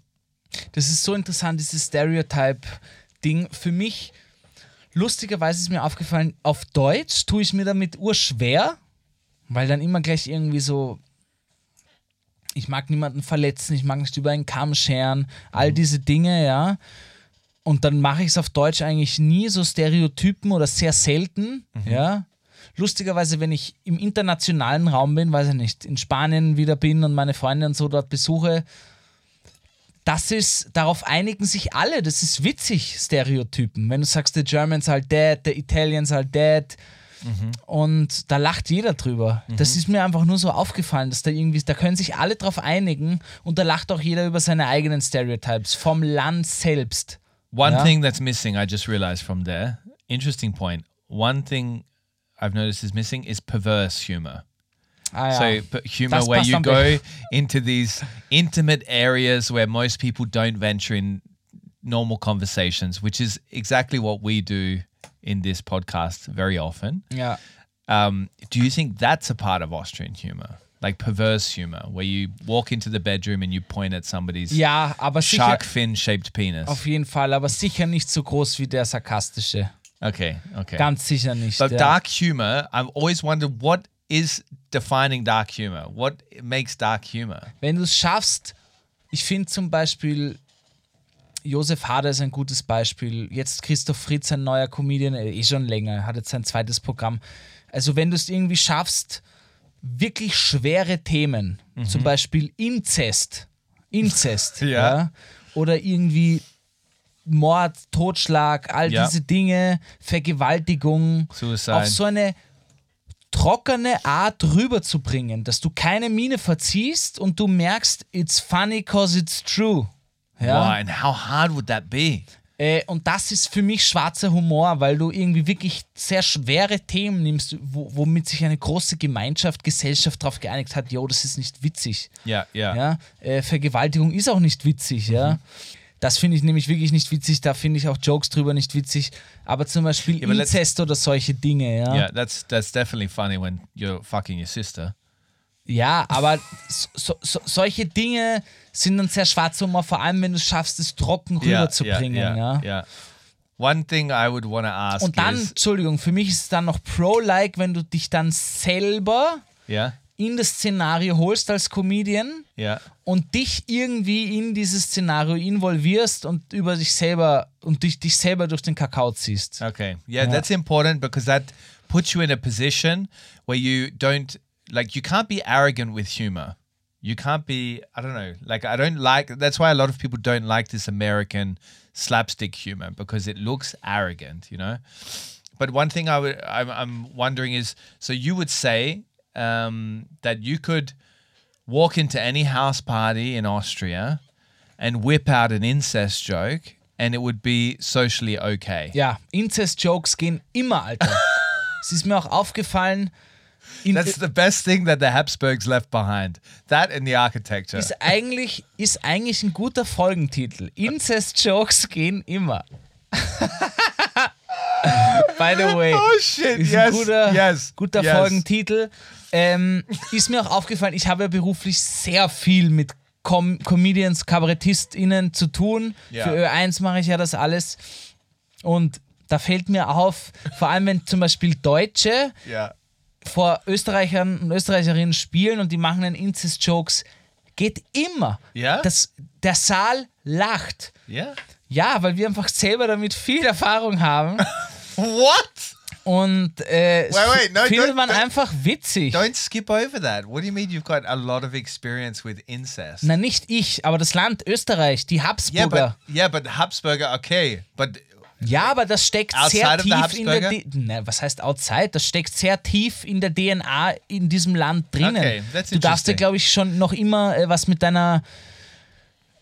Das ist so interessant, dieses Stereotype-Ding. Für mich, lustigerweise ist mir aufgefallen, auf Deutsch tue ich mir damit urschwer, weil dann immer gleich irgendwie so, ich mag niemanden verletzen, ich mag nicht über einen Kamm scheren, all diese Dinge, ja. Und dann mache ich es auf Deutsch eigentlich nie so Stereotypen oder sehr selten, ja. Lustigerweise, wenn ich im internationalen Raum bin, weiß ich nicht, in Spanien wieder bin und meine Freunde und so dort besuche, das ist, darauf einigen sich alle. Das ist witzig, Stereotypen. Wenn du sagst, the Germans are dead, the Italians are dead. Und da lacht jeder drüber. Das ist mir einfach nur so aufgefallen, dass da irgendwie, da können sich alle drauf einigen und da lacht auch jeder über seine eigenen Stereotypes vom Land selbst. One Yeah. thing that's missing, I just realized from there, interesting point. One thing I've noticed is missing is perverse humor. Ah, So ja. p- humor where you go *laughs* into these intimate areas where most people don't venture in normal conversations, which is exactly what we do in this podcast very often. Yeah. Um, do you think that's a part of Austrian humor? Like perverse humor, where you walk into the bedroom and you point at somebody's ja, aber sicher, shark fin shaped penis? auf jeden Fall, aber sicher nicht so groß wie der sarkastische. Okay, okay. Ganz sicher nicht. But ja. dark humor, I've always wondered what is defining dark humor? What makes dark humor? Wenn du es schaffst, ich finde zum Beispiel, Josef Hader ist ein gutes Beispiel. Jetzt Christoph Fritz, ein neuer Comedian, äh, eh schon länger, hat jetzt sein zweites Programm. Also wenn du es irgendwie schaffst, wirklich schwere Themen, zum Beispiel Inzest, Inzest, *laughs* Ja. ja. oder irgendwie Mord, Totschlag, all Ja. diese Dinge, Vergewaltigung, Suicide. auf so eine trockene Art rüberzubringen, dass du keine Miene verziehst und du merkst, it's funny cause it's true. Ja. Why? And how hard would that be? Äh, und das ist für mich schwarzer Humor, weil du irgendwie wirklich sehr schwere Themen nimmst, wo, womit sich eine große Gemeinschaft, Gesellschaft darauf geeinigt hat, jo, das ist nicht witzig. Yeah, yeah. Ja? Äh, Vergewaltigung ist auch nicht witzig, ja. Das finde ich nämlich wirklich nicht witzig, da finde ich auch Jokes drüber nicht witzig. Aber zum Beispiel let's- Inzest oder solche Dinge, ja. Yeah, that's that's definitely funny when you're fucking your sister. Ja, aber so, so, so, solche Dinge sind dann sehr schwarz Humor, vor allem wenn du es schaffst, es trocken rüberzubringen, yeah, ja. yeah. One thing I would want to ask Und dann, Entschuldigung, für mich ist es dann noch pro-like, wenn du dich dann selber yeah, in das Szenario holst als Comedian yeah, und dich irgendwie in dieses Szenario involvierst und über dich selber und dich, dich selber durch den Kakao ziehst. okay, yeah, that's important because that puts you in a position where you don't like you can't be arrogant with humor. You can't be, I don't know, like I don't like. That's why a lot of people don't like this American slapstick humor because it looks arrogant, you know. But one thing I would, I'm, I'm wondering is, so you would say um, that you could walk into any house party in Austria and whip out an incest joke, and it would be socially okay. Ja, Incest-Jokes gehen immer, Alter. *laughs* es ist mir auch aufgefallen, in, That's the best thing that the Habsburgs left behind. That and the architecture. ist eigentlich, ist eigentlich ein guter Folgentitel. Incest-Jokes gehen immer. *laughs* By the way. Oh shit! Ist yes, ein guter, yes, guter yes. Folgentitel. Ähm, ist mir auch aufgefallen, ich habe ja beruflich sehr viel mit Com Comedians, KabarettistInnen zu tun. Ja. Für Ö1 mache ich ja das alles. Und da fällt mir auf, vor allem wenn zum Beispiel Deutsche Yeah. vor Österreichern und Österreicherinnen spielen und die machen einen Incest-Jokes, geht immer. Ja? Das, der Saal lacht. Yeah. Ja, weil wir einfach selber damit viel Erfahrung haben. *laughs* What? Und äh, Wait, wait, no, findet man don't- einfach witzig. Don't skip over that. What do you mean you've got a lot of experience with incest? Na, nicht ich, aber das Land Österreich, die yeah, Habsburger. but yeah, but Habsburger, okay, but Ja, aber das steckt sehr tief in der. D Na, was heißt outside? Das steckt sehr tief in der DNA in diesem Land drinnen. Okay, that's du darfst interesting. glaube ich, schon noch immer äh, was mit deiner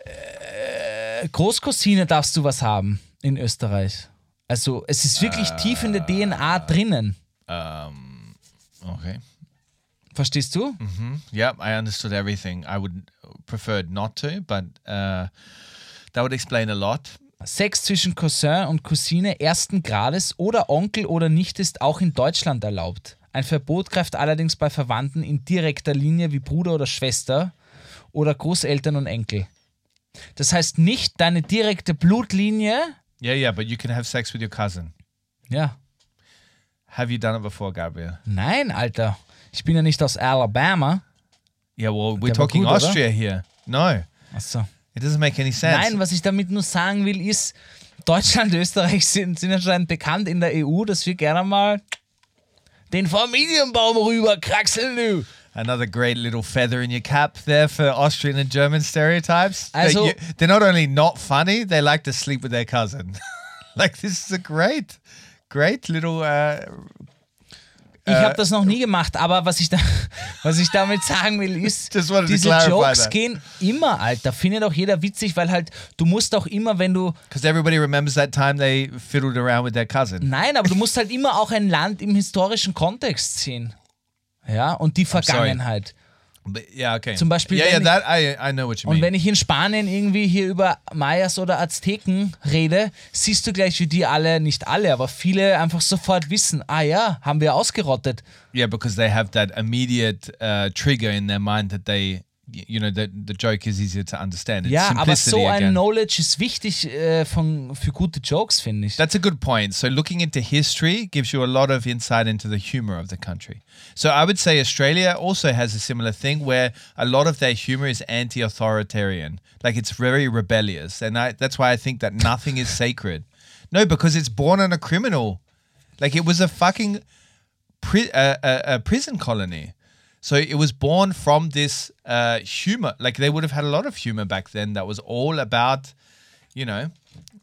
äh, Großcousine darfst du was haben in Österreich. Also es ist wirklich tief in der DNA drinnen. um, okay. Verstehst du? Yep, I understood everything. I would preferred not to, but uh, that would explain a lot. Sex zwischen Cousin und Cousine ersten Grades oder Onkel oder Nichte ist auch in Deutschland erlaubt. Ein Verbot greift allerdings bei Verwandten in direkter Linie wie Bruder oder Schwester oder Großeltern und Enkel. Das heißt nicht deine direkte Blutlinie. Yeah, yeah, but you can have sex with your cousin. Ja. Have you done it before, Gabriel? Nein, Alter. Ich bin ja nicht aus Alabama. Yeah, well, we're Der war talking gut, oder? Austria here. No, Achso. it doesn't make any sense. Nein, was ich damit nur sagen will, ist, Deutschland, *laughs* Österreich sind, sind anscheinend bekannt in der EU, dass wir gerne mal den Familienbaum rüber kraxeln, du. Another great little feather in your cap there for Austrian and German stereotypes. They- Also- you- they're not only not funny, they like to sleep with their cousin. *laughs* like this is a great, great little. Uh, Ich habe das noch nie gemacht, aber was ich, da, *laughs* was ich damit sagen will, ist, *laughs* diese Jokes that. gehen immer, Alter. Findet auch jeder witzig, weil halt, du musst auch immer, wenn du, Because everybody remembers that time they fiddled around with their cousin. nein, aber du musst halt immer auch ein Land im historischen Kontext sehen. Ja, und die. Vergangenheit. Yeah, okay. Zum Beispiel, yeah, yeah, wenn that I I know what you Und mean. wenn ich in Spanien irgendwie hier über Mayas oder Azteken rede, siehst du gleich, wie die alle, nicht alle, aber viele einfach sofort wissen, ah ja, haben wir ausgerottet. yeah, because they have that immediate uh, trigger in their mind that they, you know, the the joke is easier to understand. It's Ja, aber so ein. Knowledge ist wichtig äh, von, für gute Jokes, finde ich. That's a good point. So looking into history gives you a lot of insight into the humor of the country. So I would say Australia also has a similar thing where a lot of their humor is anti-authoritarian. Like it's very rebellious, and I, that's why I think that nothing is sacred. No, because it's born on a criminal. Like it was a fucking pri- uh, a, a prison colony. So it was born from this uh, humor. Like they would have had a lot of humor back then that was all about, you know,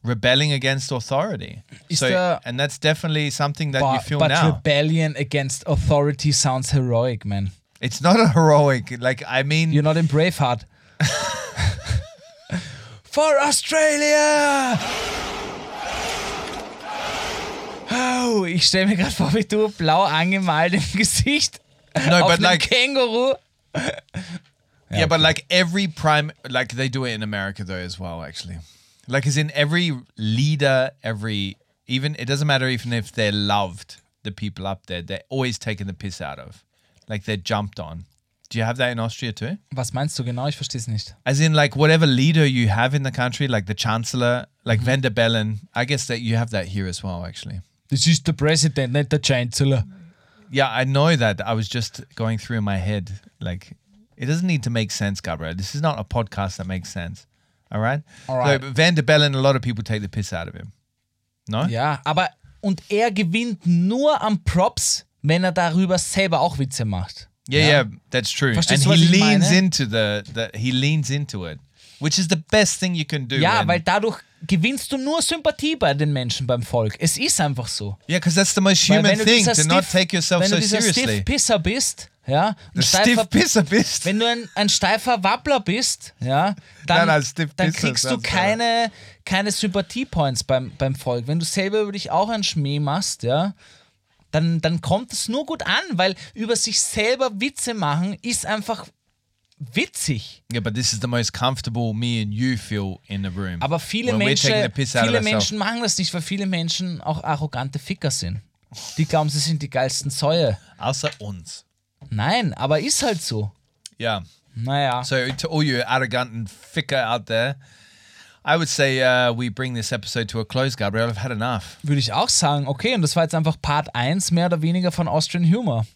rebelling against authority. Is so, there- and that's definitely something that you But, feel but now. rebellion against authority sounds heroic, man. it's not a heroic. Like I mean, You're not in Braveheart. *laughs* For Australia! Oh, ich stelle mir gerade vor, wie du blau angemalt im Gesicht No, but like- kangaroo. *laughs* Yeah, but like every prime, like they do it in America though as well. Actually, like as in every leader, every even it doesn't matter even if they're loved, the people up there, they're always taking the piss out of, like they're jumped on. Do you have that in Austria too? Was meinst du genau? Ich verstehe es nicht. As in like whatever leader you have in the country, like the chancellor, like mhm. Van der Bellen. I guess that you have that here as well. Actually, This is the President, not the Chancellor. Yeah, I know that. I was just going through in my head, like it doesn't need to make sense, Gabriel. This is not a podcast that makes sense. All right. All right. So, but Van der Bellen, a lot of people take the piss out of him. No. Ja, aber und er gewinnt nur am Props, wenn er darüber selber auch Witze macht. Yeah, yeah, that's true. Verstehst and du, he leans meine? into the, the he leans into it, which is the best thing you can do. Ja, weil dadurch gewinnst du nur Sympathie bei den Menschen beim Volk. Es ist einfach so. yeah, because that's the most human wenn thing to not take yourself wenn so du dieser seriously. Stiff Pisser bist, ja, ein steifer, stiff pisser bist. wenn du ein, ein steifer Wappler bist, ja, dann, Nein, nein, dann kriegst du keine, keine Sympathie-Points beim, beim Volk. Wenn du selber über dich auch einen Schmäh machst, ja, dann, dann kommt es nur gut an, weil über sich selber Witze machen ist einfach witzig. Yeah, but this is the most comfortable me and you feel in the room. Aber viele When Menschen, viele. Menschen machen das nicht, weil viele Menschen auch arrogante Ficker sind. Die glauben, sie sind die geilsten Säue. Außer uns. Nein, aber ist halt so. Yeah. Naja. So to all you arrogant and ficker out there, I would say uh, we bring this episode to a close, Gabriel. I've had enough. Würde ich auch sagen, okay, und das war jetzt einfach Part 1 mehr oder weniger von Austrian Humor.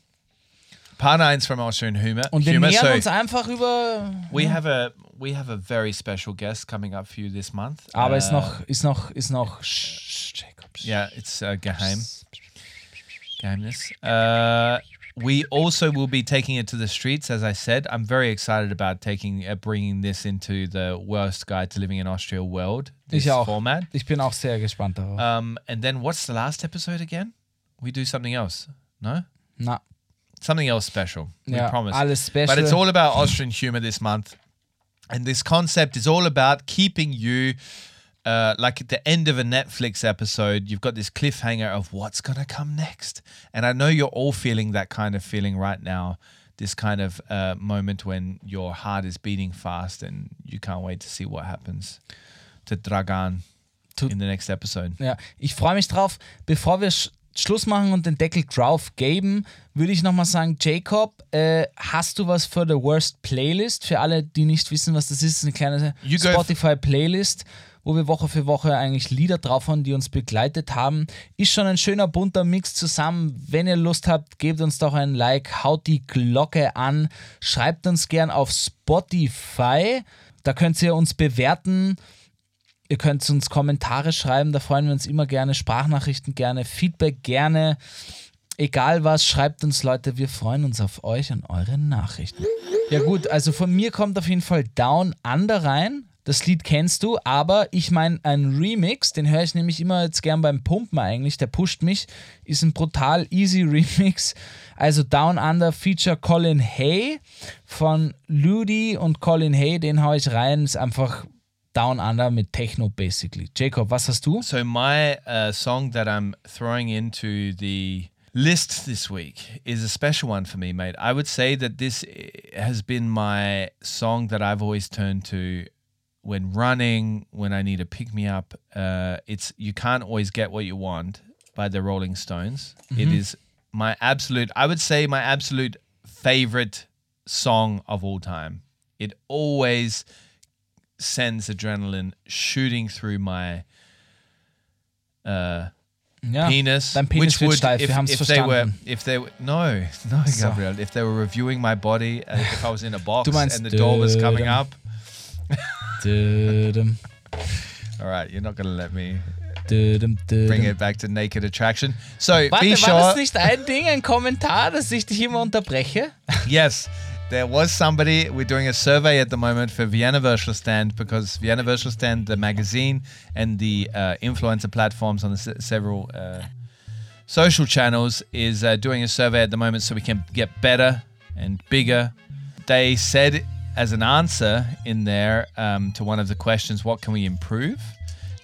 Part nine's from Austrian humor. Und wir humor nähern so uns einfach über. we have a we have a very special guest coming up for you this month. Aber Uh, ist noch, ist noch, ist noch. Sch- Jacob. Yeah, it's uh, geheim. Geheimnis. Uh, we also will be taking it to the streets, as I said. I'm very excited about taking uh, bringing this into the worst guide to living in Austria world. This Ich auch. format. Ich bin auch sehr gespannt darauf. Um, and then what's the last episode again? We do something else. No, Na, something else special. We ja, promise. alles special. But it's all about Austrian humor this month. And this concept is all about keeping you, uh, like at the end of a Netflix episode, you've got this cliffhanger of what's going to come next. And I know you're all feeling that kind of feeling right now. This kind of uh, moment when your heart is beating fast and you can't wait to see what happens to Dragan in the next episode. Ja, ich freue mich drauf. Bevor wir Schluss machen und den Deckel drauf geben, würde ich nochmal sagen, Jacob, äh, hast du was für The Worst Playlist? Für alle, die nicht wissen, was das ist, ist eine kleine Spotify-Playlist, wo wir Woche für Woche eigentlich Lieder drauf haben, die uns begleitet haben. Ist schon ein schöner bunter Mix zusammen. Wenn ihr Lust habt, gebt uns doch ein Like, haut die Glocke an, schreibt uns gern auf Spotify. Da könnt ihr uns bewerten. Ihr könnt uns Kommentare schreiben, da freuen wir uns immer gerne. Sprachnachrichten gerne, Feedback gerne. Egal was, schreibt uns Leute, wir freuen uns auf euch und eure Nachrichten. Ja gut, also von mir kommt auf jeden Fall Down Under rein. Das Lied kennst du, aber ich meine ein Remix, den höre ich nämlich immer jetzt gern beim Pumpen eigentlich, der pusht mich, ist ein brutal easy *laughs* Remix. Also Down Under Feature Colin Hay von Ludi und Colin Hay, den hau ich rein, ist einfach Down Under mit Techno basically. Jacob, was hast du? So my uh, song that I'm throwing into the list this week is a special one for me, mate. I would say that this eh, has been my song that I've always turned to when running, when I need a pick me up. Uh, it's you can't always get what you want by the Rolling Stones. It is my absolute. I would say my absolute favorite song of all time. It always sends adrenaline shooting through my uh, Ja, penis, dein Penis which would steif, if, if they were if they were no *laughs* no So. Gabriel if they were reviewing my body uh, if I was in a box meinst and the door was coming up. All right, you're not gonna let me bring it back to naked attraction. So Warte, be war sure. das nicht ein Ding, ein Kommentar, dass ich dich immer unterbreche? yes, there was somebody. We're doing a survey at the moment for Vienna Virtual Stand because Vienna Virtual Stand, the magazine, and the uh, influencer platforms on the se- several uh, social channels, is uh, doing a survey at the moment so we can get better and bigger. They said as an answer in there um, to one of the questions, what can we improve?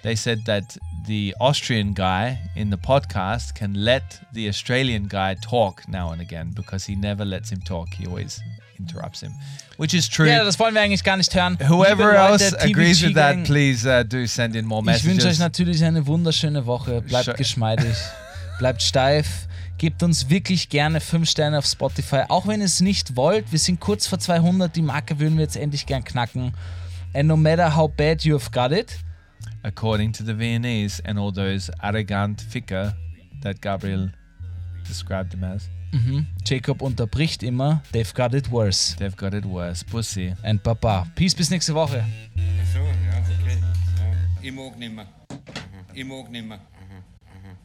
They said that the Austrian guy in the podcast can let the Australian guy talk now and again because he never lets him talk. He always interrupts him, which is true. Ja, das wollen wir eigentlich gar nicht hören. Whoever else agrees with that, please uh, do send in more Ich wünsche euch messages. natürlich eine wunderschöne Woche. Bleibt Sche- geschmeidig, *laughs* bleibt steif. Gebt uns wirklich gerne 5 Sterne auf Spotify, auch wenn ihr es nicht wollt. Wir sind kurz vor 200, die Marke würden wir jetzt endlich gern knacken. And no matter how bad you've got it, According to the Viennese and all those arrogant Ficker that Gabriel described them as, Mhm. Jacob unterbricht immer, they've got it worse. they've got it worse. Pussy. And Papa. Peace bis nächste Woche. Ach so, ja, okay. Ja. Ich mag nimmer. Mhm. Ich mag nimmer. Mhm, mhm,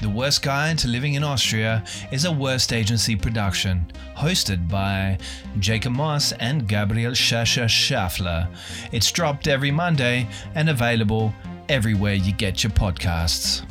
the Worst Guide to Living in Austria is a Worst Agency production, hosted by Jacob Moss and Gabriel Schascher Schaffler. It's dropped every Monday and available everywhere you get your podcasts.